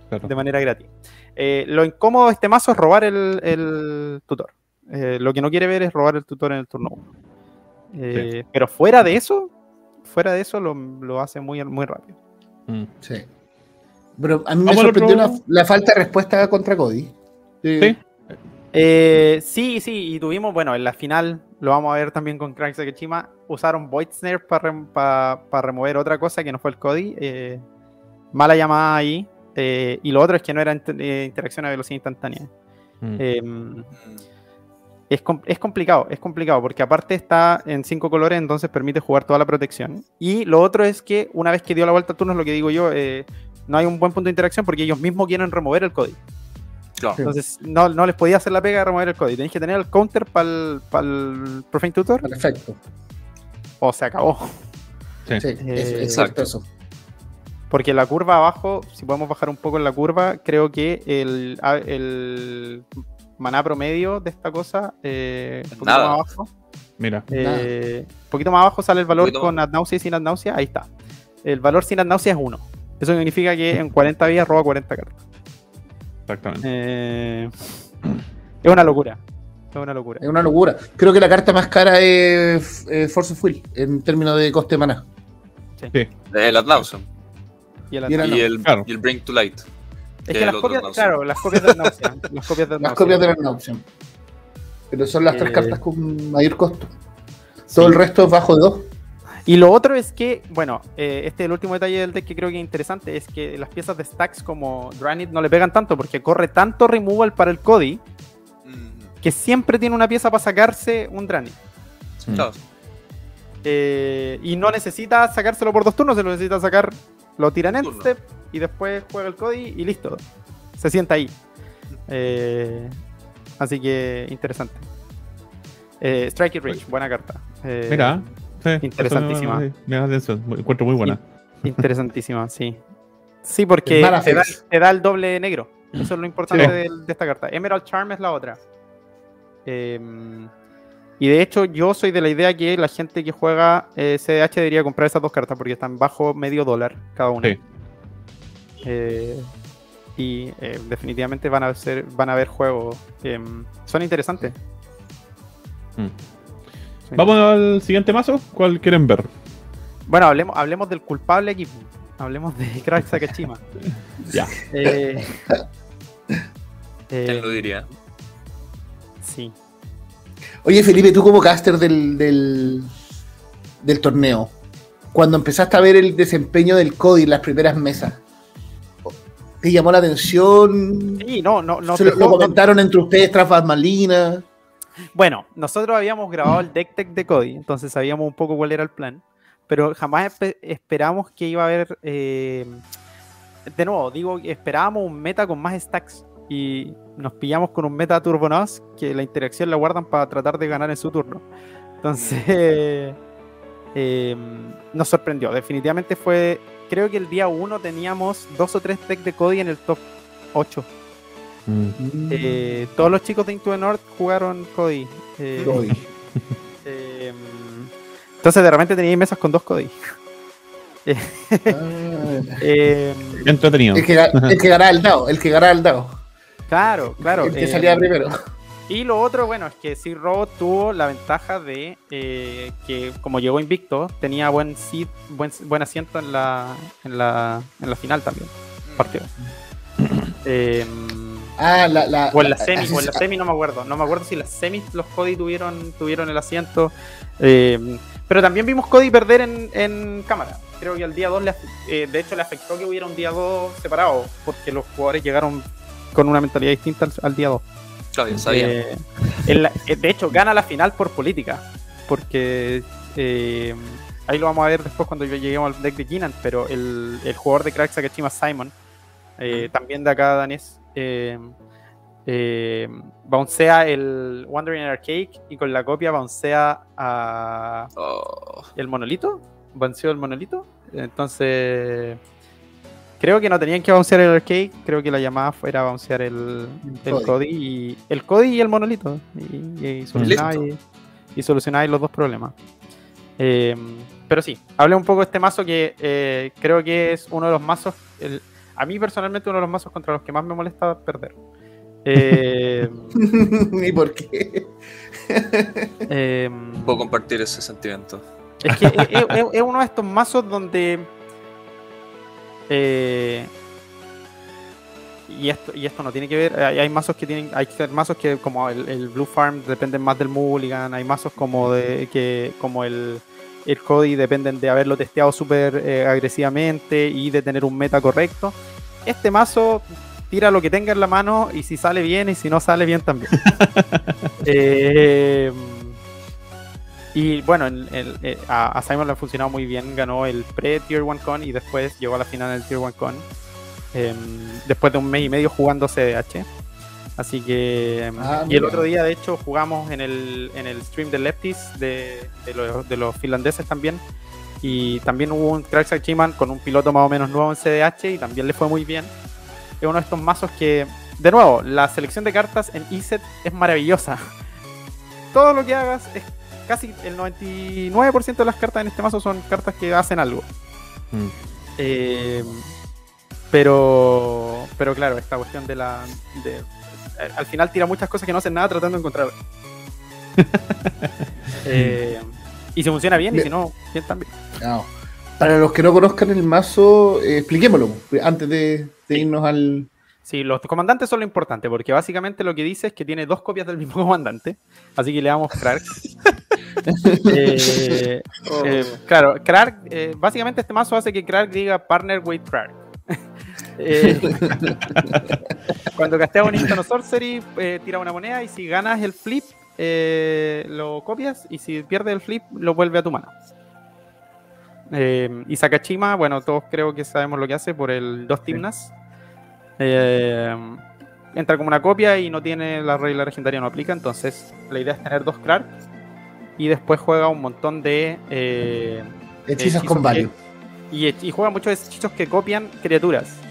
de manera gratis. Eh, lo incómodo de este mazo es robar el, tutor. Eh, lo que no quiere ver es robar el tutor en el turno 1. Eh, pero fuera de eso, fuera de eso lo, hace muy, muy rápido. Mm. Sí. Pero a mí me sorprendió la, falta de respuesta contra Cody. Sí. sí, sí, y tuvimos, bueno, en la final, lo vamos a ver también con Crank Sakechima, usaron Void Snare para remover otra cosa que no fue el Cody. mala llamada ahí, eh, y lo otro es que no era eh, interacción a velocidad instantánea. Mm. Es, es, complicado, es complicado, porque aparte está en cinco colores, entonces permite jugar toda la protección. Y lo otro es que una vez que dio la vuelta al turno, es lo que digo yo, eh, no hay un buen punto de interacción porque ellos mismos quieren remover el código. Entonces no, no, les podía hacer la pega de remover el código. Tenéis que tener el counter para el, Profane Tutor. Perfecto. O se acabó. Sí, sí exacto eso. Porque la curva abajo, si podemos bajar un poco en la curva, creo que el, el maná promedio de esta cosa, eh, un poquito más abajo. Mira. Eh, un poquito más abajo sale el valor con adnausia y sin adnausia. Ahí está. El valor sin adnausia es 1. Eso significa que en 40 días roba 40 cartas. Exactamente. Eh, es una locura. Es una locura. Es una locura. Creo que la carta más cara es Force of Will en términos de coste de maná. Sí. sí. El. Y el, y el, Bring to Light. Es que, las copias, claro, las copias de Nauseam. las copias de Las copias de Pero son las tres eh, cartas con mayor costo. Todo el resto es bajo de dos. Y lo otro es que, bueno, eh, este es el último detalle del deck que creo que es interesante, es que las piezas de stacks como Dranit no le pegan tanto porque corre tanto removal para el Cody mm. que siempre tiene una pieza para sacarse un Dranit. Eh, y no necesita sacárselo por dos turnos, se lo necesita sacar lo tira en step y después juega el Cody y listo. Se sienta ahí. Eh, así que interesante. Eh, Strike It Rich, buena carta. Eh, Mira, sí, interesantísima. Me, da atención, me encuentro muy buena. Interesantísima, sí. Sí, porque te da, face. te da el doble negro. Eso es lo importante Sí. de, de esta carta. Emerald Charm es la otra. Eh, y de hecho, yo soy de la idea que la gente que juega eh, CDH debería comprar esas dos cartas porque están bajo medio dólar cada una. Sí. Eh, y eh, definitivamente van a ser, van a haber juegos. eh, son interesantes. Mm. Sí. Vamos al siguiente mazo. ¿Cuál quieren ver? Bueno, hablemos, hablemos del culpable equipo. Hablemos de Crack Sakashima. Ya. Eh, ¿Quién eh, lo diría? sí. Oye, Felipe, tú como caster del, del, del torneo, cuando empezaste a ver el desempeño del Cody en las primeras mesas, ¿te llamó la atención? Sí, no, no, no. ¿Se lo, lo dejó- no- comentaron entre ustedes tras Malina? Bueno, nosotros habíamos grabado el deck tech de Cody, entonces sabíamos un poco cuál era el plan, pero jamás espe- esperamos que iba a haber. eh, de nuevo, digo, esperábamos un meta con más stacks y nos pillamos con un meta Turbonos que la interacción la guardan para tratar de ganar en su turno. Entonces, eh, nos sorprendió. Definitivamente fue. Creo que el día 1 teníamos dos o tres decks de Cody en el top 8. Mm. Eh, todos los chicos de Into the North jugaron Cody. Eh, Cody. eh, entonces de repente tenía mesas con dos Cody. Ah, Eh, Entretenido. el, que, el que ganaba el dado, el que ganaba el dado. claro, claro. el que eh, salía primero. Y lo otro, bueno, es que Sir Robot tuvo la ventaja de eh, que como llegó invicto, tenía buen seed, buen, buen asiento en la, en la, en la final también. Partido. Eh, Ah, la, la, o en la la- semi, o en la semi no me acuerdo. No me acuerdo si las semis los Cody tuvieron, tuvieron el asiento. Eh, pero también vimos Cody perder en, en cámara. Creo que al día 2, de hecho, le afectó que hubiera un día 2 separado, porque los jugadores llegaron con una mentalidad distinta al, al día 2. Claro, ya sabía. Eh, en la- eh, de hecho, gana la final por política. Porque eh, ahí lo vamos a ver después cuando lleguemos al deck de Kinan. Pero el, el jugador de Crack Sakashima, Simon, eh, también de acá danés, eh, eh, bouncea el Wandering Arcade y con la copia bouncea a Oh, el monolito. Bounceó el monolito. Entonces. Creo que no tenían que bouncear el arcade, creo que la llamada fuera bouncear el, el Cody. Cody y el Cody y el monolito. Y, y solucionáis, y solucionáis los dos problemas. Eh, pero sí, hablé un poco de este mazo que eh, creo que es uno de los mazos, el- a mí personalmente uno de los mazos contra los que más me molesta perder. Eh, ¿Y por qué? eh, puedo compartir ese sentimiento. Es que es, es- es uno de estos mazos donde. eh, y esto, y esto no tiene que ver. Hay, hay mazos que tienen. Hay mazos que, como el, el Blue Farm, dependen más del Mulligan. Hay mazos como de que como el, el Cody dependen de haberlo testeado súper eh, agresivamente y de tener un meta correcto. Este mazo tira lo que tenga en la mano y si sale bien y si no sale bien también. Eh, y bueno, el- el- eh, a, a Simon le ha funcionado muy bien, ganó el pre-Tier 1 Con y después llegó a la final del Tier 1 Con. em, después de un mes y medio jugando CDH. Así que. Ah, y el otro día, de hecho, jugamos en el, en el stream de Lefties de, de los, de los finlandeses también. Y también hubo un Crack Sachiman con un piloto más o menos nuevo en CDH y también le fue muy bien. Es uno de estos mazos que, de nuevo, la selección de cartas en ESET es maravillosa. Todo lo que hagas es casi el 99% de las cartas en este mazo son cartas que hacen algo. Mm. Eh, pero, pero claro, esta cuestión de la. de- al final tira muchas cosas que no hacen nada tratando de encontrar. Eh, y si funciona bien, y si no, bien también. No. Para los que no conozcan el mazo, eh, expliquémoslo antes de, de irnos al. Sí, los comandantes son lo importante, porque básicamente lo que dice es que tiene dos copias del mismo comandante. Así que le damos Krark. Eh, eh, claro, Krark, eh, básicamente este mazo hace que Krark diga partner with Krark. Eh, cuando casteas un instant o sorcery, eh, tira una moneda y si ganas el flip, eh, lo copias y si pierdes el flip, lo vuelve a tu mano. Y Sakashima, bueno, todos creo que sabemos lo que hace por el dos Timnas. Entra como una copia y no tiene la regla legendaria, no aplica. Entonces, la idea es tener dos Clark y después juega un montón de Hechizos con value. y, y juega muchos hechizos que copian criaturas.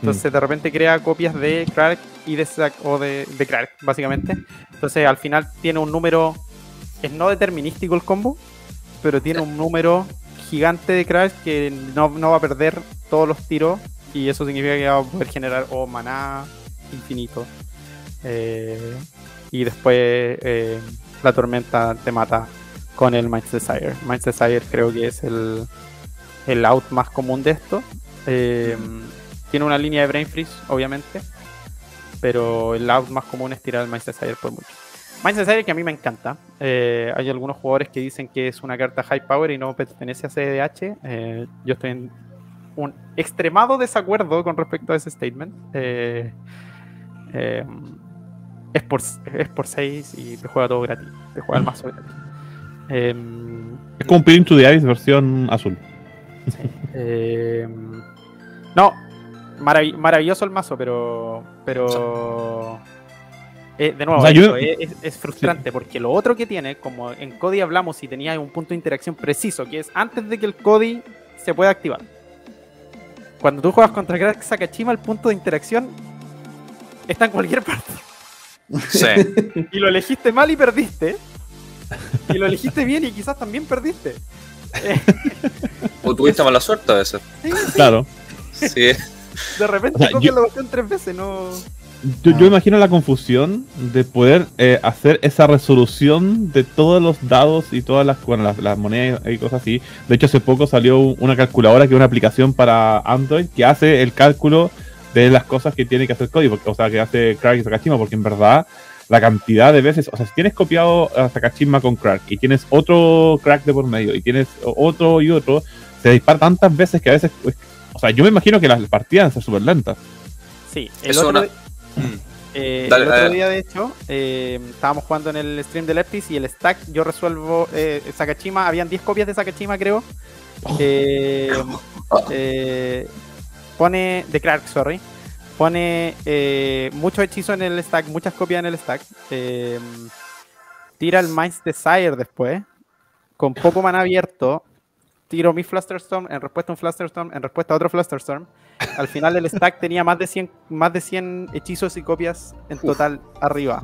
Entonces de repente crea copias de Krark y de Zac o de, de Krark, básicamente. Entonces al final tiene un número, es no determinístico el combo, pero tiene un número gigante de Krark que no, no va a perder todos los tiros y eso significa que va a poder generar o maná infinito. Eh, y después eh, la tormenta te mata con el Mind's Desire. Mind's Desire creo que es el, el out más común de esto. Eh, tiene una línea de Brain Freeze, obviamente. Pero el out más común es tirar el Mind's Desire por mucho. Mind's Desire que a mí me encanta. Eh, hay algunos jugadores que dicen que es una carta high power y no pertenece a CDH. Eh, yo estoy en un extremado desacuerdo con respecto a ese statement. Eh, es por es por 6 y te juega todo gratis. Te juega el mazo gratis. Eh, Es como Peering to the Ice versión azul. eh, no, marav- maravilloso el mazo, pero. Pero. eh, de nuevo, O sea, yo- eso, es, es- es frustrante porque lo otro que tiene, como en Cody hablamos y tenía un punto de interacción preciso, que es antes de que el Cody se pueda activar. Cuando tú juegas contra Crack Sakachima, el punto de interacción está en cualquier parte. Sí. Y lo elegiste mal y perdiste. Y lo elegiste bien y quizás también perdiste. O tuviste mala suerte a veces. Sí, Claro. Sí. de repente O sea, copias yo- la versión tres veces, no. Yo, Ah. yo imagino la confusión de poder eh, hacer esa resolución de todos los dados y todas las, bueno, las, las monedas y cosas así. De hecho, hace poco salió un- una calculadora que es una aplicación para Android que hace el cálculo de las cosas que tiene que hacer Cody, porque- o sea, que hace Crack y Sakashima, porque en verdad la cantidad de veces, o sea, si tienes copiado a Sakashima con Crack y tienes otro Crack de por medio y tienes otro y otro, se dispara tantas veces que a veces, pues, o sea, yo me imagino que las partidas van a ser súper lentas. Sí, el Es otro, una- Mm. eh, Dale, el otro día, de hecho, eh, estábamos jugando en el stream de Leptis y el stack, yo resuelvo eh, Sakachima, habían 10 copias de Sakachima, creo. Eh, eh, pone, de Clark, sorry. Pone eh, muchos hechizos en el stack, muchas copias en el stack. eh, tira el Mind's Desire después, con poco mana abierto. Tiro mi Flusterstorm en respuesta a un Flusterstorm, en respuesta a otro Flusterstorm. Al final el stack tenía más de 100, más de 100 hechizos y copias en total arriba.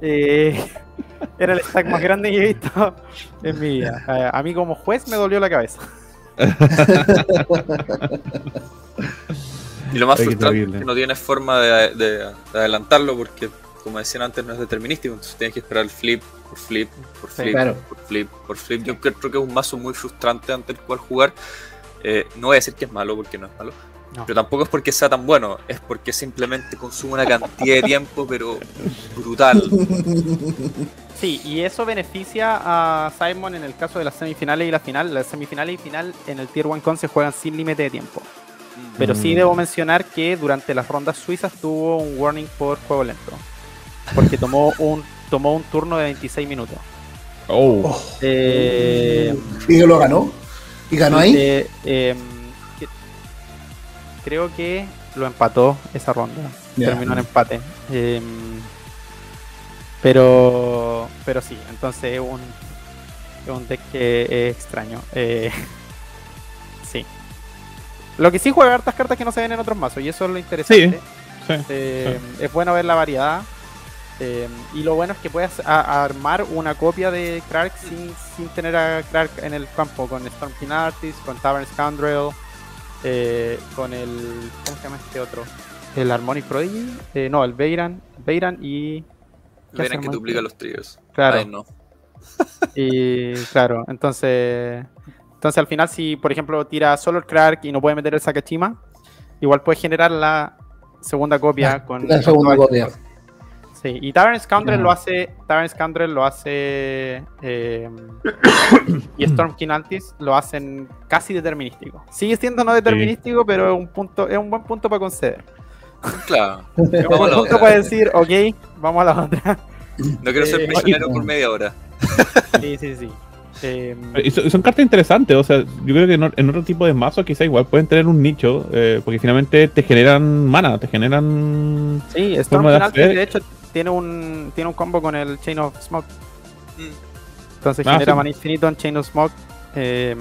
Eh, era el stack más grande que he visto en mi vida. Eh, a mí como juez me dolió la cabeza. Y lo más Ay, frustrante es que no tienes forma de, de- de adelantarlo porque, como decían antes, no es determinístico. Entonces tienes que esperar el flip, por flip, por Sí, flip, claro. por flip, por flip. Yo creo que es un mazo muy frustrante ante el cual jugar. Eh, no voy a decir que es malo porque no es malo. No. Pero tampoco es porque sea tan bueno, es porque simplemente consume una cantidad de tiempo, pero brutal. Sí, y eso beneficia a Simon en el caso de las semifinales y la final. Las semifinales y final en el Tier 1 Con se juegan sin límite de tiempo. Pero sí Mm. debo mencionar que durante las rondas suizas tuvo un warning por juego lento. Porque tomó un, tomó un turno de 26 minutos. Oh. Eh, Y lo ganó. Y ganó ahí. eh, em, creo que lo empató esa ronda. Terminó en empate. Em, pero, pero sí, entonces es un, es un deck que es extraño. Eh, sí. Lo que sí juega hartas cartas que no se ven en otros mazos, y eso es lo interesante. Sí, Eh, Es bueno ver la variedad. Eh, y lo bueno es que puedes a- a armar una copia de Clark sin, sin tener a Clark en el campo, con Storm King Artist, con Tavern Scoundrel, eh, con el. ¿Cómo se llama este otro? El Harmonic Prodigy. eh, no, el Beiran. Beiran y. ¿Qué Verán hace que duplica los triggers. Claro. Ay, no. Y claro, entonces. Entonces al final, si por ejemplo tira solo el Clark y no puede meter el Sakachima, igual puede generar la segunda copia La- con. la segunda copia. Sí, y Tavern Scoundrel lo hace. Tavern Scoundrel lo hace. eh, y Storm King Altis lo hacen casi determinístico. Sigue siendo no determinístico, pero es un punto, es un buen punto para conceder. Claro. Es un buen punto otra. para decir, ok, vamos a la otra. No quiero ser Eh, prisionero por media hora. Sí, sí, sí. Eh, Y son, cartas interesantes, o sea, yo creo que en, otro tipo de mazos quizá igual pueden tener un nicho, eh, porque finalmente te generan mana, te generan... Sí, Storm de de hecho tiene un tiene un combo con el Chain of Smoke. Mm. Entonces Ah, genera sí. mana infinito en Chain of Smoke. eh,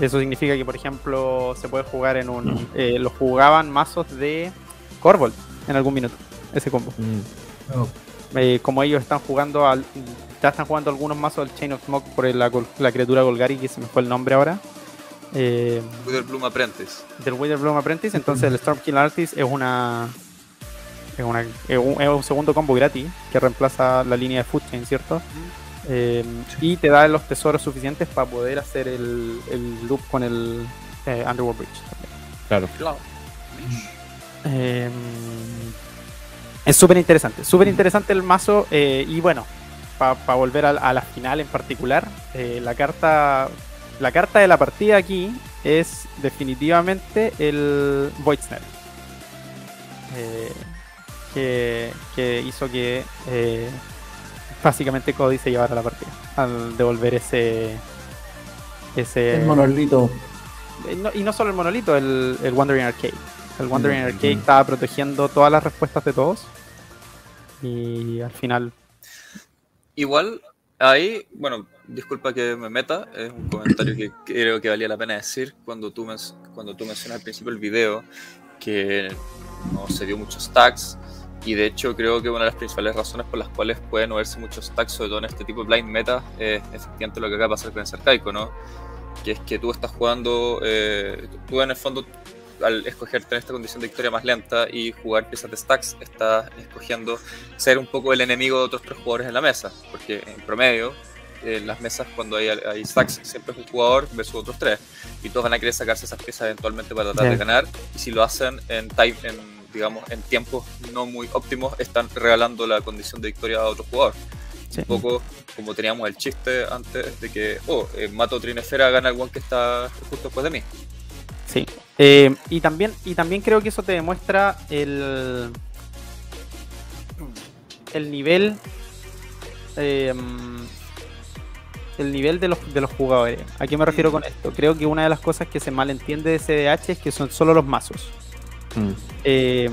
eso significa que, por ejemplo, se puede jugar en un. eh, lo jugaban mazos de Corvold en algún minuto, ese combo. Mm. Eh, como ellos están jugando al. Ya están jugando algunos mazos del Chain of Smoke por el- la, la criatura Golgari, que se me fue el nombre ahora. Eh, Wither Bloom Apprentice. del Witherbloom Apprentice, entonces el Stormkill Artist es una. Es, una, es, un, es un segundo combo gratis que reemplaza la línea de Food Chain, ¿cierto? Eh, Y te da los tesoros suficientes para poder hacer el, el loop con el eh, Underworld Bridge. Claro. Claro. Eh, es súper interesante, súper interesante el mazo. eh, y bueno, para volver a, a la final en particular, eh, la carta la carta de la partida aquí es definitivamente el Void Snare. Eh, que, que hizo que eh, básicamente Cody se llevara la partida al devolver ese ese El monolito. eh, no- y no solo el monolito, el, el Wandering Arcade. El Wandering Mm, Arcade mm. estaba protegiendo todas las respuestas de todos. Y al final, Igual, ahí, bueno, disculpa que me meta, es un comentario que creo que valía la pena decir cuando tú, cuando tú mencionas al principio del video que no se dio muchos stacks y de hecho creo que una de las principales razones por las cuales pueden no verse muchos stacks, sobre todo en este tipo de blind meta, es efectivamente lo que acaba de pasar con el Arcaico, ¿no? Que es que tú estás jugando, eh, tú en el fondo al escoger tener esta condición de victoria más lenta y jugar piezas de stacks, estás escogiendo ser un poco el enemigo de otros tres jugadores en la mesa, porque en promedio, en las mesas cuando hay, hay stacks siempre es un jugador versus otros tres, y todos van a querer sacarse esas piezas eventualmente para tratar Sí. de ganar, y si lo hacen en, time, en, digamos, en tiempos no muy óptimos, están regalando la condición de victoria a otro jugador. sí. Un poco como teníamos el chiste antes de que, oh, eh, mato Trinefera, gana el one que está justo después de mí. Sí. Eh, y, también, y también creo que eso te demuestra el, el nivel. eh, el nivel de los, de los jugadores. ¿A qué me refiero con esto? Creo que una de las cosas que se malentiende de CDH es que son solo los mazos. Mm. Eh,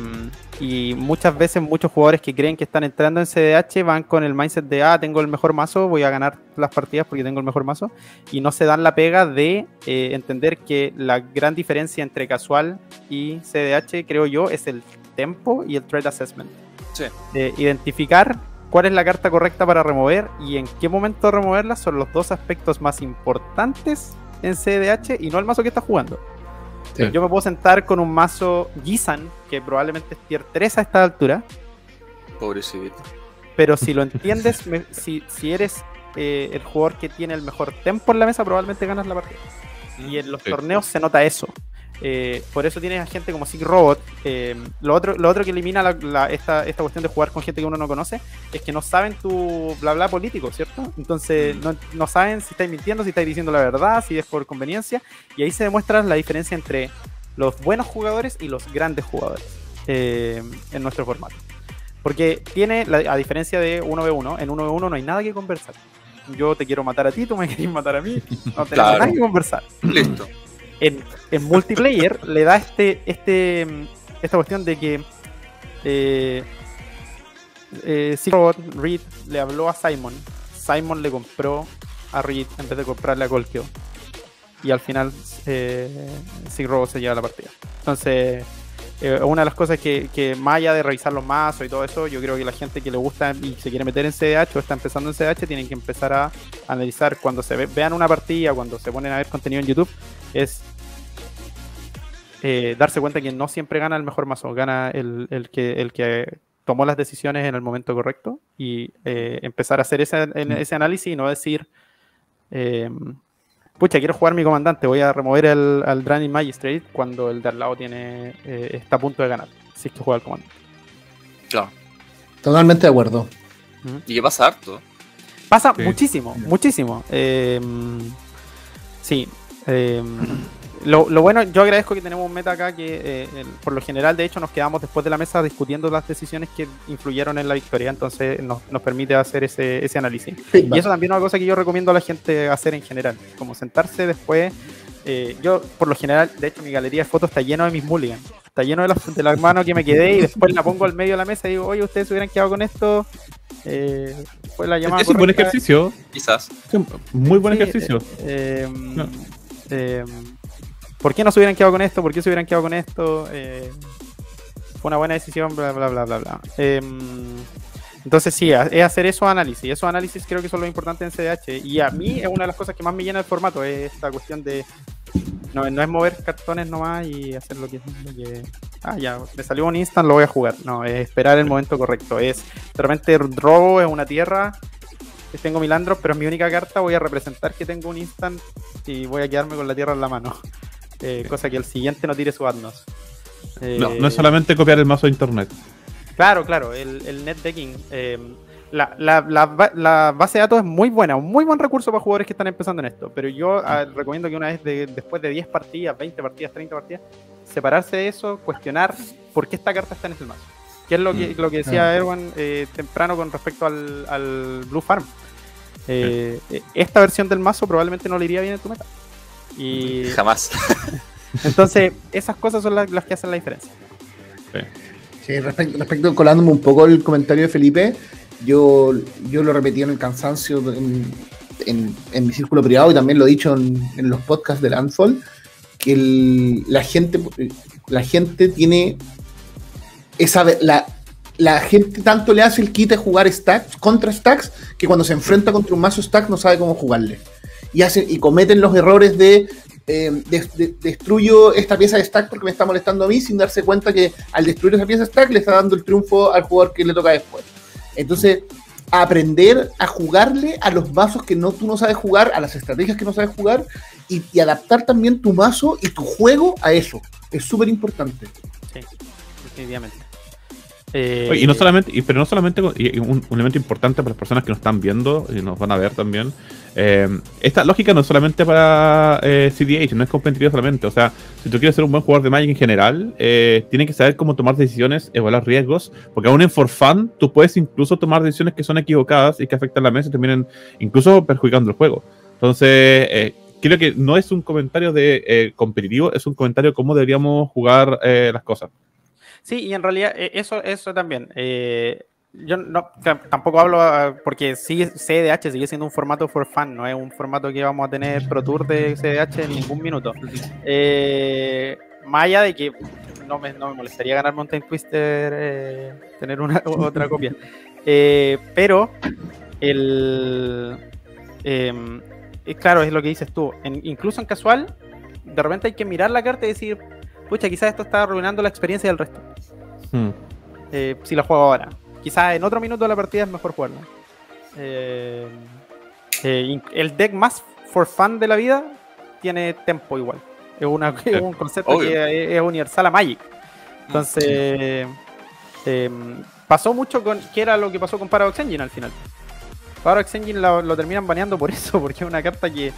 y muchas veces muchos jugadores que creen que están entrando en CDH van con el mindset de, ah, tengo el mejor mazo, voy a ganar las partidas porque tengo el mejor mazo. Y no se dan la pega de eh, entender que la gran diferencia entre casual y CDH, creo yo, es el tempo y el trade assessment. Sí. De identificar cuál es la carta correcta para remover y en qué momento removerla son los dos aspectos más importantes en CDH y no el mazo que está jugando. Sí. Yo me puedo sentar con un mazo Gisan, que probablemente es tier 3 a esta altura, Pobrecito. pero si lo entiendes, me- si, si eres eh, el jugador que tiene el mejor tempo en la mesa, probablemente ganas la partida. Y en los Sí. torneos se nota eso. Eh, por eso tienes a gente como Sig Robot. eh, lo, otro, lo otro que elimina la- la- esta, esta cuestión de jugar con gente que uno no conoce es que no saben tu bla bla político, ¿cierto? Entonces Mm. no, no saben si estáis mintiendo, si estáis diciendo la verdad, si es por conveniencia. Y ahí se demuestra la diferencia entre los buenos jugadores y los grandes jugadores eh, en nuestro formato. Porque tiene, la- a diferencia de 1v1, en 1v1 no hay nada que conversar. Yo te quiero matar a ti, tú me quieres matar a mí. No tenemos Claro. nada que conversar Listo. En, multiplayer le da este, este, esta cuestión de que eh, eh, Reed le habló a Simon. Simon le compró a Reed en vez de comprarle a Colkio. Y al final eh, se lleva la partida. Entonces, eh, una de las cosas que, que más allá de revisar los mazos y todo eso, yo creo que la gente que le gusta y se quiere meter en CDH o está empezando en CDH tienen que empezar a analizar cuando se ve- vean una partida, cuando se ponen a ver contenido en YouTube, es eh, darse cuenta que no siempre gana el mejor mazo, gana el, el que, el que tomó las decisiones en el momento correcto y eh, empezar a hacer ese, en- ese análisis y no decir, eh, pucha, quiero jugar mi comandante, voy a remover el, al Draining Magistrate cuando el de al lado tiene, eh, está a punto de ganar, si es que juega el comandante. Claro. Totalmente de acuerdo. Y que pasa harto. Pasa Sí. muchísimo, muchísimo. Eh, sí. eh, lo, lo bueno, yo agradezco que tenemos un meta acá que eh, el- por lo general, de hecho, nos quedamos después de la mesa discutiendo las decisiones que influyeron en la victoria, entonces nos, nos permite hacer ese, ese análisis. Y eso también es una cosa que yo recomiendo a la gente hacer en general, como sentarse después, eh, yo, por lo general, de hecho, mi galería de fotos está lleno de mis mulligans. Está lleno de las, de las manos que me quedé y después la pongo al medio de la mesa y digo, oye, ustedes se hubieran quedado con esto. Eh, fue la llamada. Es un buen ejercicio. Quizás. es un Muy buen Sí, ejercicio. eh, eh, No. ¿Por qué no se hubieran quedado con esto? ¿Por qué se hubieran quedado con esto? Eh, fue una buena decisión, bla, bla, bla, bla, bla. Eh, entonces sí, es hacer esos análisis. Esos análisis creo que son lo importante en CDH. Y a mí es una de las cosas que más me llena el formato, es esta cuestión de... No, no es mover cartones nomás y hacer lo que, lo que- Ah, ya, me salió un instant, lo voy a jugar. No, es esperar el momento correcto. Es, de repente robo es una tierra, tengo milandros, pero es mi única carta, voy a representar que tengo un instant y voy a quedarme con la tierra en la mano. Eh, cosa que el siguiente no tire su Adnos. Eh, No, no es solamente copiar el mazo de internet. Claro, claro, el, el net decking. eh, la, la- la ba- la base de datos es muy buena, un muy buen recurso para jugadores que están empezando en esto. Pero yo ah, recomiendo que una vez de- después de 10 partidas, 20 partidas, 30 partidas, separarse de eso, cuestionar por qué esta carta está en ese mazo. Que es lo que, lo que decía Erwan eh, temprano con respecto al, al Blue Farm. Eh, eh, Esta versión del mazo probablemente no le iría bien en tu meta. Y Jamás. entonces, esas cosas son las, las que hacen la diferencia. Sí, respecto, respecto, colándome un poco el comentario de Felipe, yo, yo lo repetí en el cansancio en, en- en mi círculo privado y también lo he dicho en, en los podcasts de Landfall, que el- la gente la gente tiene esa la, la gente tanto le hace el kit de jugar stacks contra stacks que cuando se enfrenta contra un mazo stacks no sabe cómo jugarle y hacen y cometen los errores de eh, de- de- destruyo esta pieza de stack porque me está molestando a mí sin darse cuenta que al destruir esa pieza de stack le está dando el triunfo al jugador que le toca después. Entonces, aprender a jugarle a los mazos que no, tú no sabes jugar, a las estrategias que no sabes jugar y, y adaptar también tu mazo y tu juego a eso. Es súper importante. Sí, definitivamente. Eh, y no solamente, pero no solamente, y un, elemento importante para las personas que nos están viendo y nos van a ver también. eh, esta lógica no es solamente para eh, CDH, no es competitiva solamente. O sea, si tú quieres ser un buen jugador de Magic en general, eh, tienes que saber cómo tomar decisiones, evaluar riesgos, porque aún en For Fun tú puedes incluso tomar decisiones que son equivocadas y que afectan la mesa y terminan incluso perjudicando el juego. Entonces, creo que no es un comentario de competitivo, es un comentario de cómo deberíamos jugar las cosas. Sí, y en realidad eh, eso, eso también. eh, yo no, tampoco hablo ah, porque sigue, CDH sigue siendo un formato for fun, no es un formato que vamos a tener Pro Tour de CDH en ningún minuto. Eh, más allá de que no me, no me molestaría ganar Mountain Twister, eh, tener una otra copia. Eh, pero el em, claro, es lo que dices tú. En- incluso en casual, de repente hay que mirar la carta y decir, pucha, quizás esto está arruinando la experiencia del resto. Hmm. eh, si la juego ahora. Quizás en otro minuto de la partida es mejor jugarla. Eh, eh, el deck más for fun de la vida tiene tempo igual. Es, una, es un concepto Obvio. que es, universal a Magic. Entonces, eh, pasó mucho con. ¿Qué era lo que pasó con Paradox Engine al final? Paradox Engine lo, lo terminan baneando por eso, porque es una carta que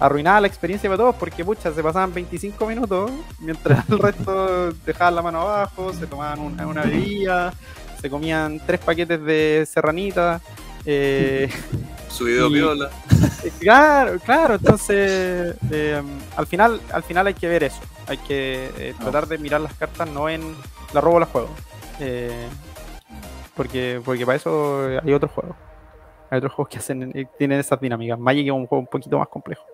arruinaba la experiencia para todos, porque pucha, se pasaban 25 minutos mientras el resto dejaban la mano abajo, se tomaban una, una bebida, se comían tres paquetes de serranita. eh, Subido Y- viola. Claro, claro, entonces eh, al final al final hay que ver eso, hay que eh, tratar de mirar las cartas no en la robo o la juego, eh, porque porque para eso hay otros juegos, hay otros juegos que hacen tienen esas dinámicas. Magic es un juego un poquito más complejo.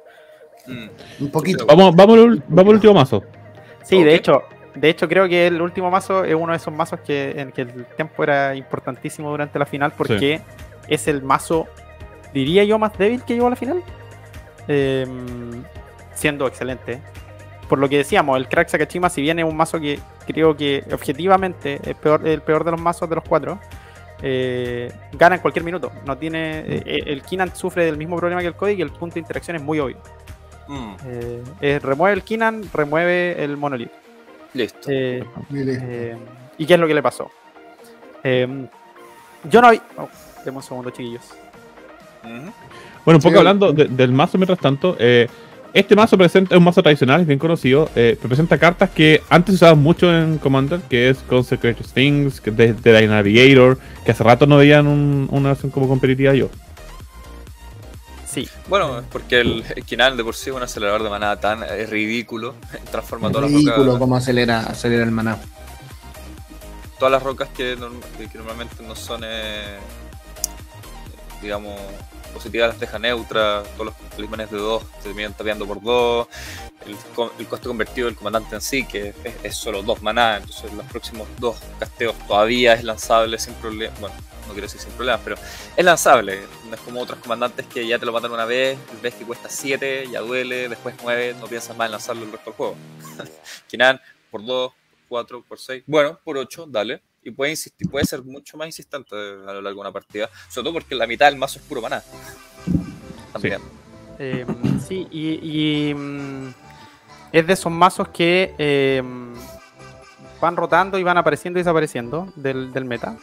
Mm. Un poquito. Vamos, vamos, al- vamos al último mazo. Sí, de hecho, de hecho creo que el último mazo es uno de esos mazos que en que el tiempo era importantísimo durante la final porque es el mazo, diría yo, más débil que llegó a la final. Em, siendo excelente. Por lo que decíamos, el Crack Sakashima, si bien es un mazo que creo que objetivamente es peor, el peor de los mazos de los cuatro, eh, gana en cualquier minuto. No tiene, eh, el Kinan sufre del mismo problema que el Cody y el punto de interacción es muy obvio. Mm. Eh, eh, remueve el Kinan, remueve el Monolith. Listo. Eh, eh, ¿Y qué es lo que le pasó? Eh, yo no vi. Oh, deme un segundo, chiquillos. Bueno, un poco Sí, hablando de- del mazo mientras tanto, eh, este mazo presenta, es un mazo tradicional, es bien conocido, eh, presenta cartas que antes se usaban mucho en Commander, que es Consecrated Things, que de, de la Navigator, que hace rato no veían un- una versión como competitiva yo. Sí. Bueno, es porque el, Kinan de por sí es un acelerador de manada tan eh, ridículo. Transforma todas las Ridículo rocas, cómo acelera, acelera el maná. todas las rocas que, que normalmente no son, eh, digamos, positivas las deja neutras. Todos los talismanes de 2 se terminan tapeando por 2. El, co- el coste convertido del comandante en sí, que es, es solo 2 maná. Entonces, los próximos dos casteos todavía es lanzable sin problema. Bueno, no quiero decir sin problemas, pero es lanzable. No es como otros comandantes que ya te lo matan una vez, ves que cuesta 7, ya duele, después 9, no piensas más en lanzarlo el resto del juego. Kinan, por 2, por 4, por 6, bueno, por 8, dale. Y puede, insistir, puede ser mucho más insistente a lo largo de una partida, sobre todo porque la mitad del mazo es puro maná. También. Sí, y, y, mm, es de esos mazos que eh, van rotando y van apareciendo y desapareciendo del meta.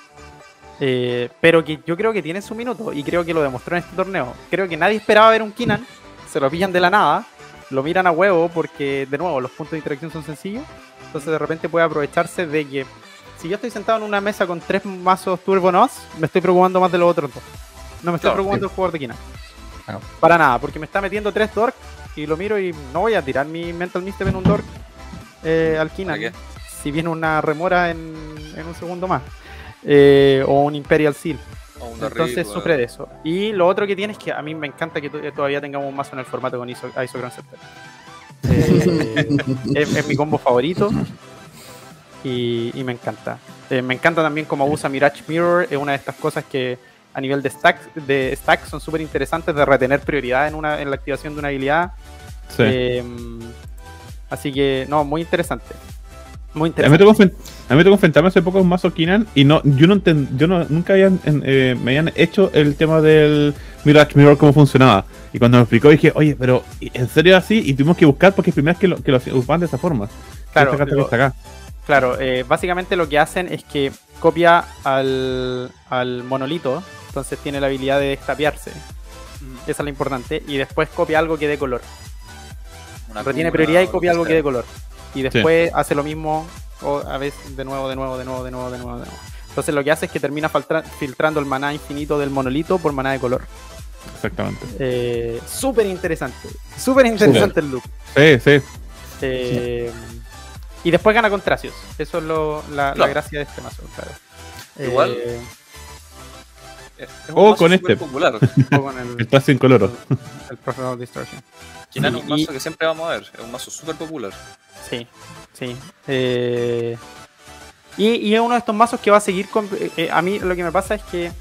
Eh, pero que yo creo que tiene su minuto y creo que lo demostró en este torneo. Creo que nadie esperaba ver un Kinan, se lo pillan de la nada, lo miran a huevo porque, de nuevo, los puntos de interacción son sencillos. Entonces, de repente puede aprovecharse de que si yo estoy sentado en una mesa con tres mazos Turbo Nos, me estoy preocupando más de los otros dos. No me estoy preocupando del jugador de Kinan. Para nada, porque me está metiendo tres Dork y lo miro y no voy a tirar mi Mental Misstep en un Dork eh, al Kinan. Si viene una remora en, en un segundo más. Eh, o un Imperial Seal. Entonces sufre de eso. Y lo otro que tiene es que a mí me encanta que to- todavía tengamos un mazo en el formato con ISO, ISO Grand. Eh, es, es mi combo favorito y, y me encanta. Eh, me encanta también cómo usa Mirage Mirror, es una de estas cosas que a nivel de stack, de stack son súper interesantes de retener prioridad en, una, en la activación de una habilidad. Sí. Eh, así que, no, muy interesante. Muy A mí, me interesante. tocó, a mí me tocó enfrentarme hace poco a un mazo Kinan y no, yo no enten- yo no, nunca habían, en- eh, me habían hecho el tema del Mirage Mirror cómo funcionaba. Y cuando me explicó dije, oye, pero ¿en serio es así? Y tuvimos que buscar porque es primera vez que lo, que lo usaban de esa forma. Claro, Esta carta que lo- está acá. Claro, eh, básicamente lo que hacen es que copia al, al monolito, entonces tiene la habilidad de destapearse, esa es la importante, y después copia algo que dé color. una Retiene prioridad y lo copia algo que dé color. Y después hace lo mismo o a veces de nuevo, de nuevo, de nuevo, de nuevo, de nuevo, de nuevo. Entonces lo que hace es que termina filtrando el maná infinito del monolito por maná de color. Exactamente. Eh, súper interesante, súper interesante el loop. Sí, sí. Eh, Y después gana con Tracios. Eso es lo, la, gracia de este mazo, claro. Igual- Eh, Es es un O con este. popular. o con el, Está sin coloro. el Professional Distortion. Kinan es un Y- mazo que siempre vamos a ver. Es un mazo súper popular. Sí, sí. Eh, y, y es uno de estos mazos que va a seguir con... eh, eh, a mí lo que me pasa es que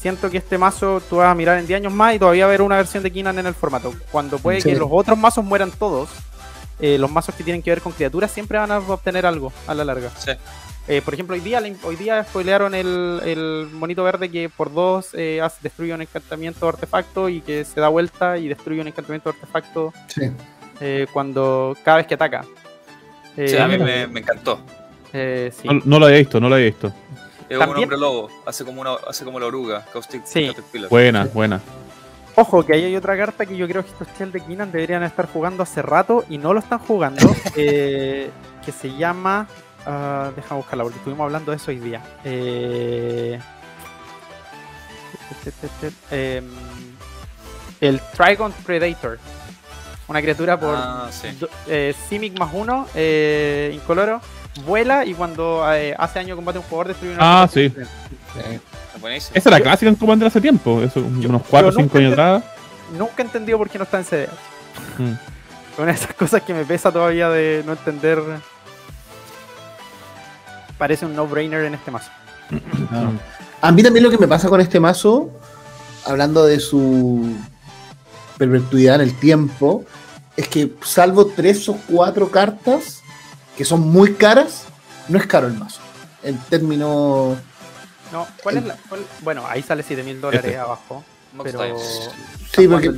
siento que este mazo tú vas a mirar en 10 años más y todavía va a haber una versión de Kinan en el formato. Cuando puede Sí. que los otros mazos mueran todos, eh, los mazos que tienen que ver con criaturas siempre van a obtener algo a la larga. Sí. Eh, por ejemplo, hoy día, hoy día spoilearon el, el monito verde que por dos eh, hace- destruye un encantamiento o artefacto y que se da vuelta y destruye un encantamiento o artefacto Sí. eh, cuando cada vez que ataca. Eh, Sí, a mí me, me encantó. eh, sí. No, no lo había visto, no lo había visto. Es un hombre lobo. Hace como, una, hace como la oruga. Caustic Sí. Buena, buena. Ojo, que ahí hay otra carta que yo creo que estos Shell de Kinan deberían estar jugando hace rato y no lo están jugando, eh, que se llama... ah, déjame buscarla porque estuvimos hablando de eso hoy día. Eh, em, el Trigon Predator. Una criatura por Ah, sí. eh, Simic más uno, eh, incoloro, vuela y cuando eh, hace daño de combate a un jugador destruye una Ah, sí. Esa era clásica en Commander hace tiempo. Eso, unos 4 o yo 5 años nunca atrás. Nunca he entendido por qué no está en CD. Mm. Una de esas cosas que me pesa todavía de no entender. Parece un no-brainer en este mazo. Ah. A mí también lo que me pasa con este mazo, hablando de su perpetuidad en el tiempo, es que salvo tres o cuatro cartas que son muy caras, no es caro el mazo. En términos. No, ¿cuál es la.? cuál- Bueno, ahí sale 7 mil dólares Este. abajo. Pero. Sí, porque.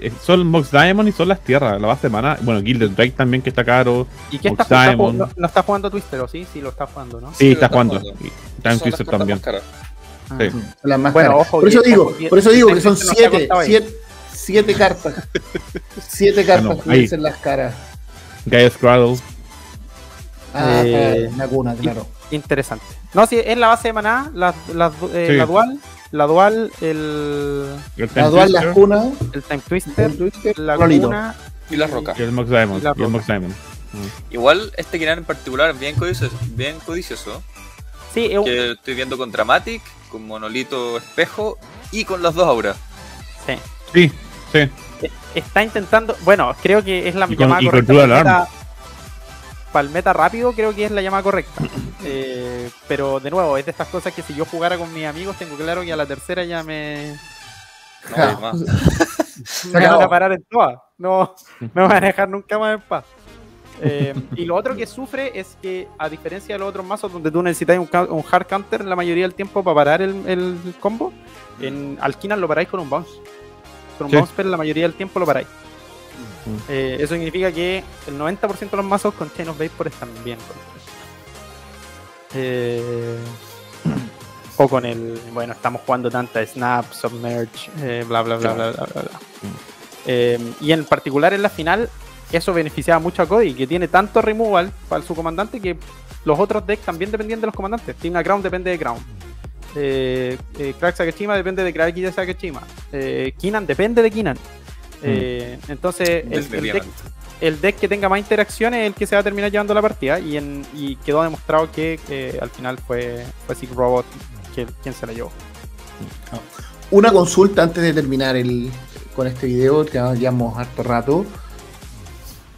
Eh, Son Mox Diamond y son las tierras, la base de mana. Bueno, Gilded Drake también que está caro. ¿Y qué Mox está, está Diamond. jugando? No, no está jugando Twister, ¿o sí? Sí, lo está jugando, ¿no? Sí, está está jugando. jugando. Y Time las Twister también. más caras. Ah. Sí. Son las más Bueno, caras. ojo, por eso digo, por eso digo que son está siete, siete, siete cartas. Siete cartas Ah, no, que dicen las caras. Gaia Scraddle. Ah, Eh, una cuna, claro. Interesante. No, sí, es la base de maná, la, la, eh, Sí. la dual, la dual, el, El La dual, las cunas, el Time Twister, el Twister, la Rolito. cuna. Y las rocas. Y el Mox Diamond. Y la Y el roca. Mox Diamond. Igual este Kinan en particular es bien codicioso, bien codicioso. Sí, es un- Que estoy viendo con Dramatic, con Monolito Espejo y con las dos auras. sí. Sí, sí. está intentando. Bueno, creo que es la Y con- llamada y correcta. Para el Arm. meta- para el meta rápido, creo que es la llamada correcta. Eh, pero de nuevo, es de estas cosas que si yo jugara con mis amigos, tengo claro que a la tercera ya me, No, me van a parar en todas. No, no me van a dejar nunca más en paz. Eh, y lo otro que sufre es que, a diferencia de los otros mazos donde tú necesitas un, hard counter la mayoría del tiempo para parar el, el combo, en Alquinan lo paráis con un bounce. Con un Sí. bounce, pero la mayoría del tiempo lo paráis. Eh, eso significa que el 90% de los mazos con Chain of Vapor están bien. Eh, o con el. Bueno, estamos jugando tanta Snap, Submerge, eh, bla, bla, bla, bla, bla, bla, y en particular en la final, eso beneficiaba mucho a Cody, que tiene tanto removal para su comandante que los otros decks también dependían de los comandantes. Team Crown depende de Crown. Eh, eh, Crack Sakashima depende de Crack Sakashima. Eh, Kinan depende de Kinan. Eh, entonces, el, el deck, Definitivamente. el deck que tenga más interacciones es el que se va a terminar llevando la partida. Y, en, y quedó demostrado que eh, al final fue, fue Sick Robot quien, quien se la llevó. Una consulta antes de terminar el, con este video, que ya llevamos harto rato.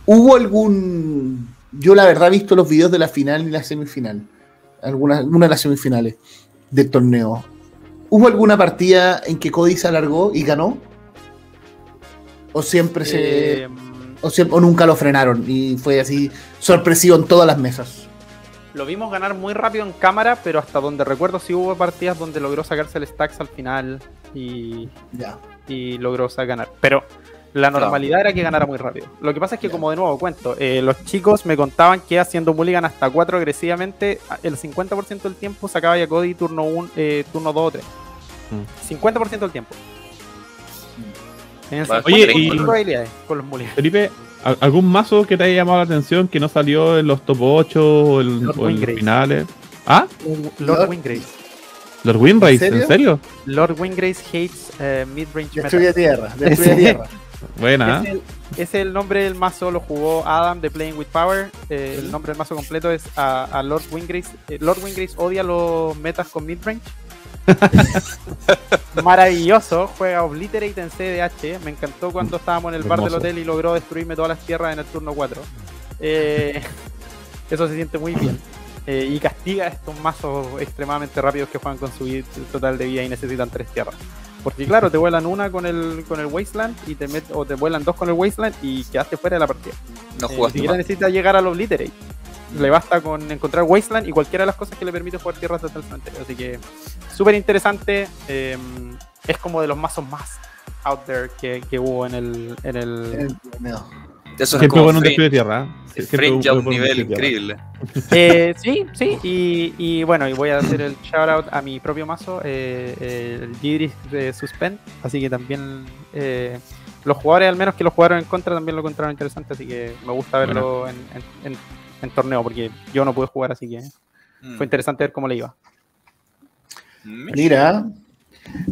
¿Hubo algún... Yo la verdad he visto los videos de la final y la semifinal. Alguna, una de las semifinales del torneo. ¿Hubo alguna partida en que Cody se alargó y ganó? ¿O siempre se... Eh, o, siempre- o nunca lo frenaron y fue así sorpresivo en todas las mesas? Lo vimos ganar muy rápido en cámara, pero hasta donde recuerdo sí hubo partidas donde logró sacarse el stacks al final y, Ya. y logró ganar. Pero la normalidad era que ganara muy rápido. Lo que pasa es que, como de nuevo cuento, eh, los chicos me contaban que haciendo mulligan hasta 4 agresivamente, el 50% del tiempo sacaba ya Cody turno 1, turno 2 o 3. Mm. 50% del tiempo. Tenían Vale. 50% Oye, y- probabilidades con los. Felipe, ¿al- ¿algún mazo que te haya llamado la atención que no salió en los top 8 o, el- Lord o en los Wingrace. finales? ¿Ah? Lord Lord- Wingrace. ¿Lord Winrace? ¿En serio? ¿En serio? Lord Wingrace hates eh, midrange. Destruye tierra, destruye tierra. Buena. Es ¿eh? el, es el nombre del mazo, lo jugó Adam de Playing with Power. Eh, el nombre del mazo completo es a, a Lord Wingrace. Eh, Lord Wingrace odia los metas con midrange. Maravilloso, juega Obliterate en CDH. Me encantó cuando estábamos en el bar del hotel y logró destruirme todas las tierras en el turno 4. Eh, eso se siente muy bien. Eh, y castiga a estos mazos extremadamente rápidos que juegan con su total de vida y necesitan tres tierras. Porque claro, te vuelan una con el con el Wasteland y te met- o te vuelan dos con el Wasteland y quedaste fuera de la partida. No Eh, ni jugaste siquiera más. necesita llegar al Obliterate. Le basta con encontrar Wasteland y cualquiera de las cosas que le permite jugar tierras desde el cementerio. Así que súper interesante. eh, es como de los mazos más out there que, que hubo en el, en el. Eso es como un Fringe, destruye tierra. ¿eh? Fringe a un nivel increíble. Eh, sí, sí, y, y bueno, y voy a hacer el shout out a mi propio mazo, eh, eh, el Gidris de Suspend, así que también eh, los jugadores, al menos que lo jugaron en contra, también lo encontraron interesante, así que me gusta verlo en, en- en- en torneo, porque yo no pude jugar, así que Mm. fue interesante ver cómo le iba. Mira,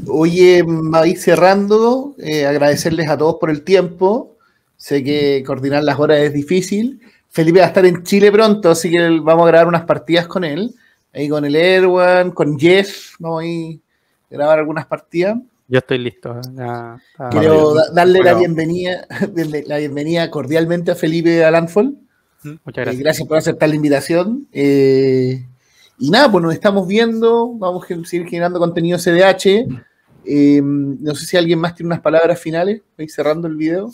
oye, va a ir cerrando, eh, agradecerles a todos por el tiempo. Sé que coordinar las horas es difícil. Felipe va a estar en Chile pronto, así que vamos a grabar unas partidas con él. Ahí con el Erwan, con Jeff, vamos a ir a grabar algunas partidas. Yo estoy listo. Quiero da- darle la bienvenida, la bienvenida cordialmente a Felipe a Muchas Eh, gracias. gracias por aceptar la invitación. Eh, y nada, pues nos estamos viendo. Vamos a seguir generando contenido CDH. Eh, no sé si alguien más tiene unas palabras finales. Voy cerrando el video.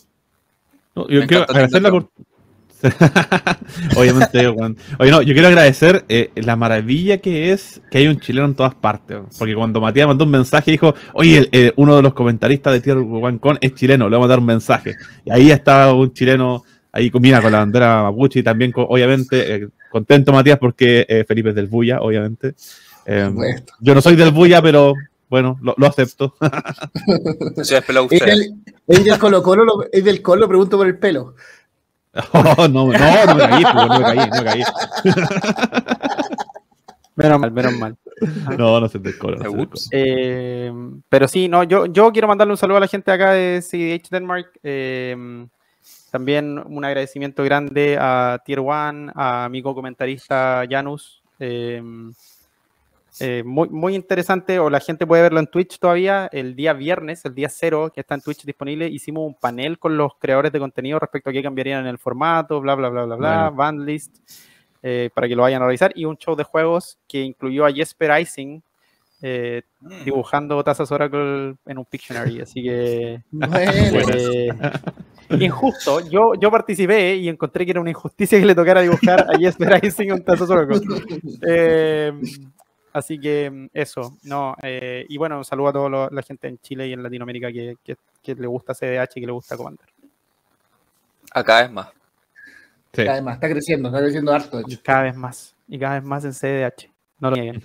No, yo Me quiero agradecer la Obviamente, weón. Oye, no, yo quiero agradecer eh, la maravilla que es que hay un chileno en todas partes. Porque cuando Matías mandó un mensaje, dijo: Oye, el- eh, uno de los comentaristas de Tier One Con es chileno, le vamos a dar un mensaje. Y ahí está un chileno, ahí combina con la bandera mapuche y también, con- obviamente, eh, contento Matías porque eh, Felipe es del Buya, obviamente. Eh, Bueno. yo no soy del Buya, pero bueno, lo, lo acepto. Se ha despelado Es del, es del Colo Colo, lo- es del Colo, pregunto por el pelo. Oh, no, no, no me caí, pues, no me caí, no me caí. Menos mal, menos mal. No, no se te no se cobra. Eh, pero sí, no, yo, yo quiero mandarle un saludo a la gente acá de CDH Denmark. eh, también un agradecimiento grande a Tier One, a mi comentarista Janus. eh, eh, muy, muy interesante, o la gente puede verlo en Twitch todavía. El día viernes, el día cero, que está en Twitch disponible, hicimos un panel con los creadores de contenido respecto a qué cambiarían en el formato, bla, bla, bla, bla, bla, Bueno. band list, eh, para que lo vayan a revisar. Y un show de juegos que incluyó a Jesper Ising, eh, Mm. dibujando tazas Oracle en un Pictionary, así que Bueno, eh, injusto. Yo, yo participé y encontré que era una injusticia que le tocara dibujar a Jesper Ising un tazas Oracle. Eh, así que eso, no. eh, y bueno, un saludo a toda la gente en Chile y en Latinoamérica que, que- que le gusta CDH y que le gusta Commander. Acá es más. Sí. Además, está creciendo, está creciendo harto, de Y hecho. cada vez más, y cada vez más en CDH. No lo nieguen.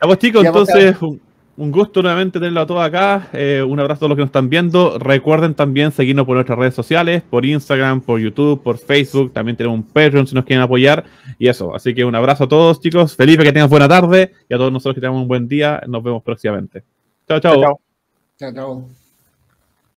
Pues chicos, Ya, entonces un, un gusto nuevamente tenerlo a todos acá. Eh, un abrazo a todos los que nos están viendo. Recuerden también seguirnos por nuestras redes sociales, por Instagram, por YouTube, por Facebook. También tenemos un Patreon si nos quieren apoyar. Y eso, así que un abrazo a todos chicos. Felipe, que tengan buena tarde. Y a todos nosotros que tengamos un buen día. Nos vemos próximamente. Chao, chao. Chao. Chao, chao.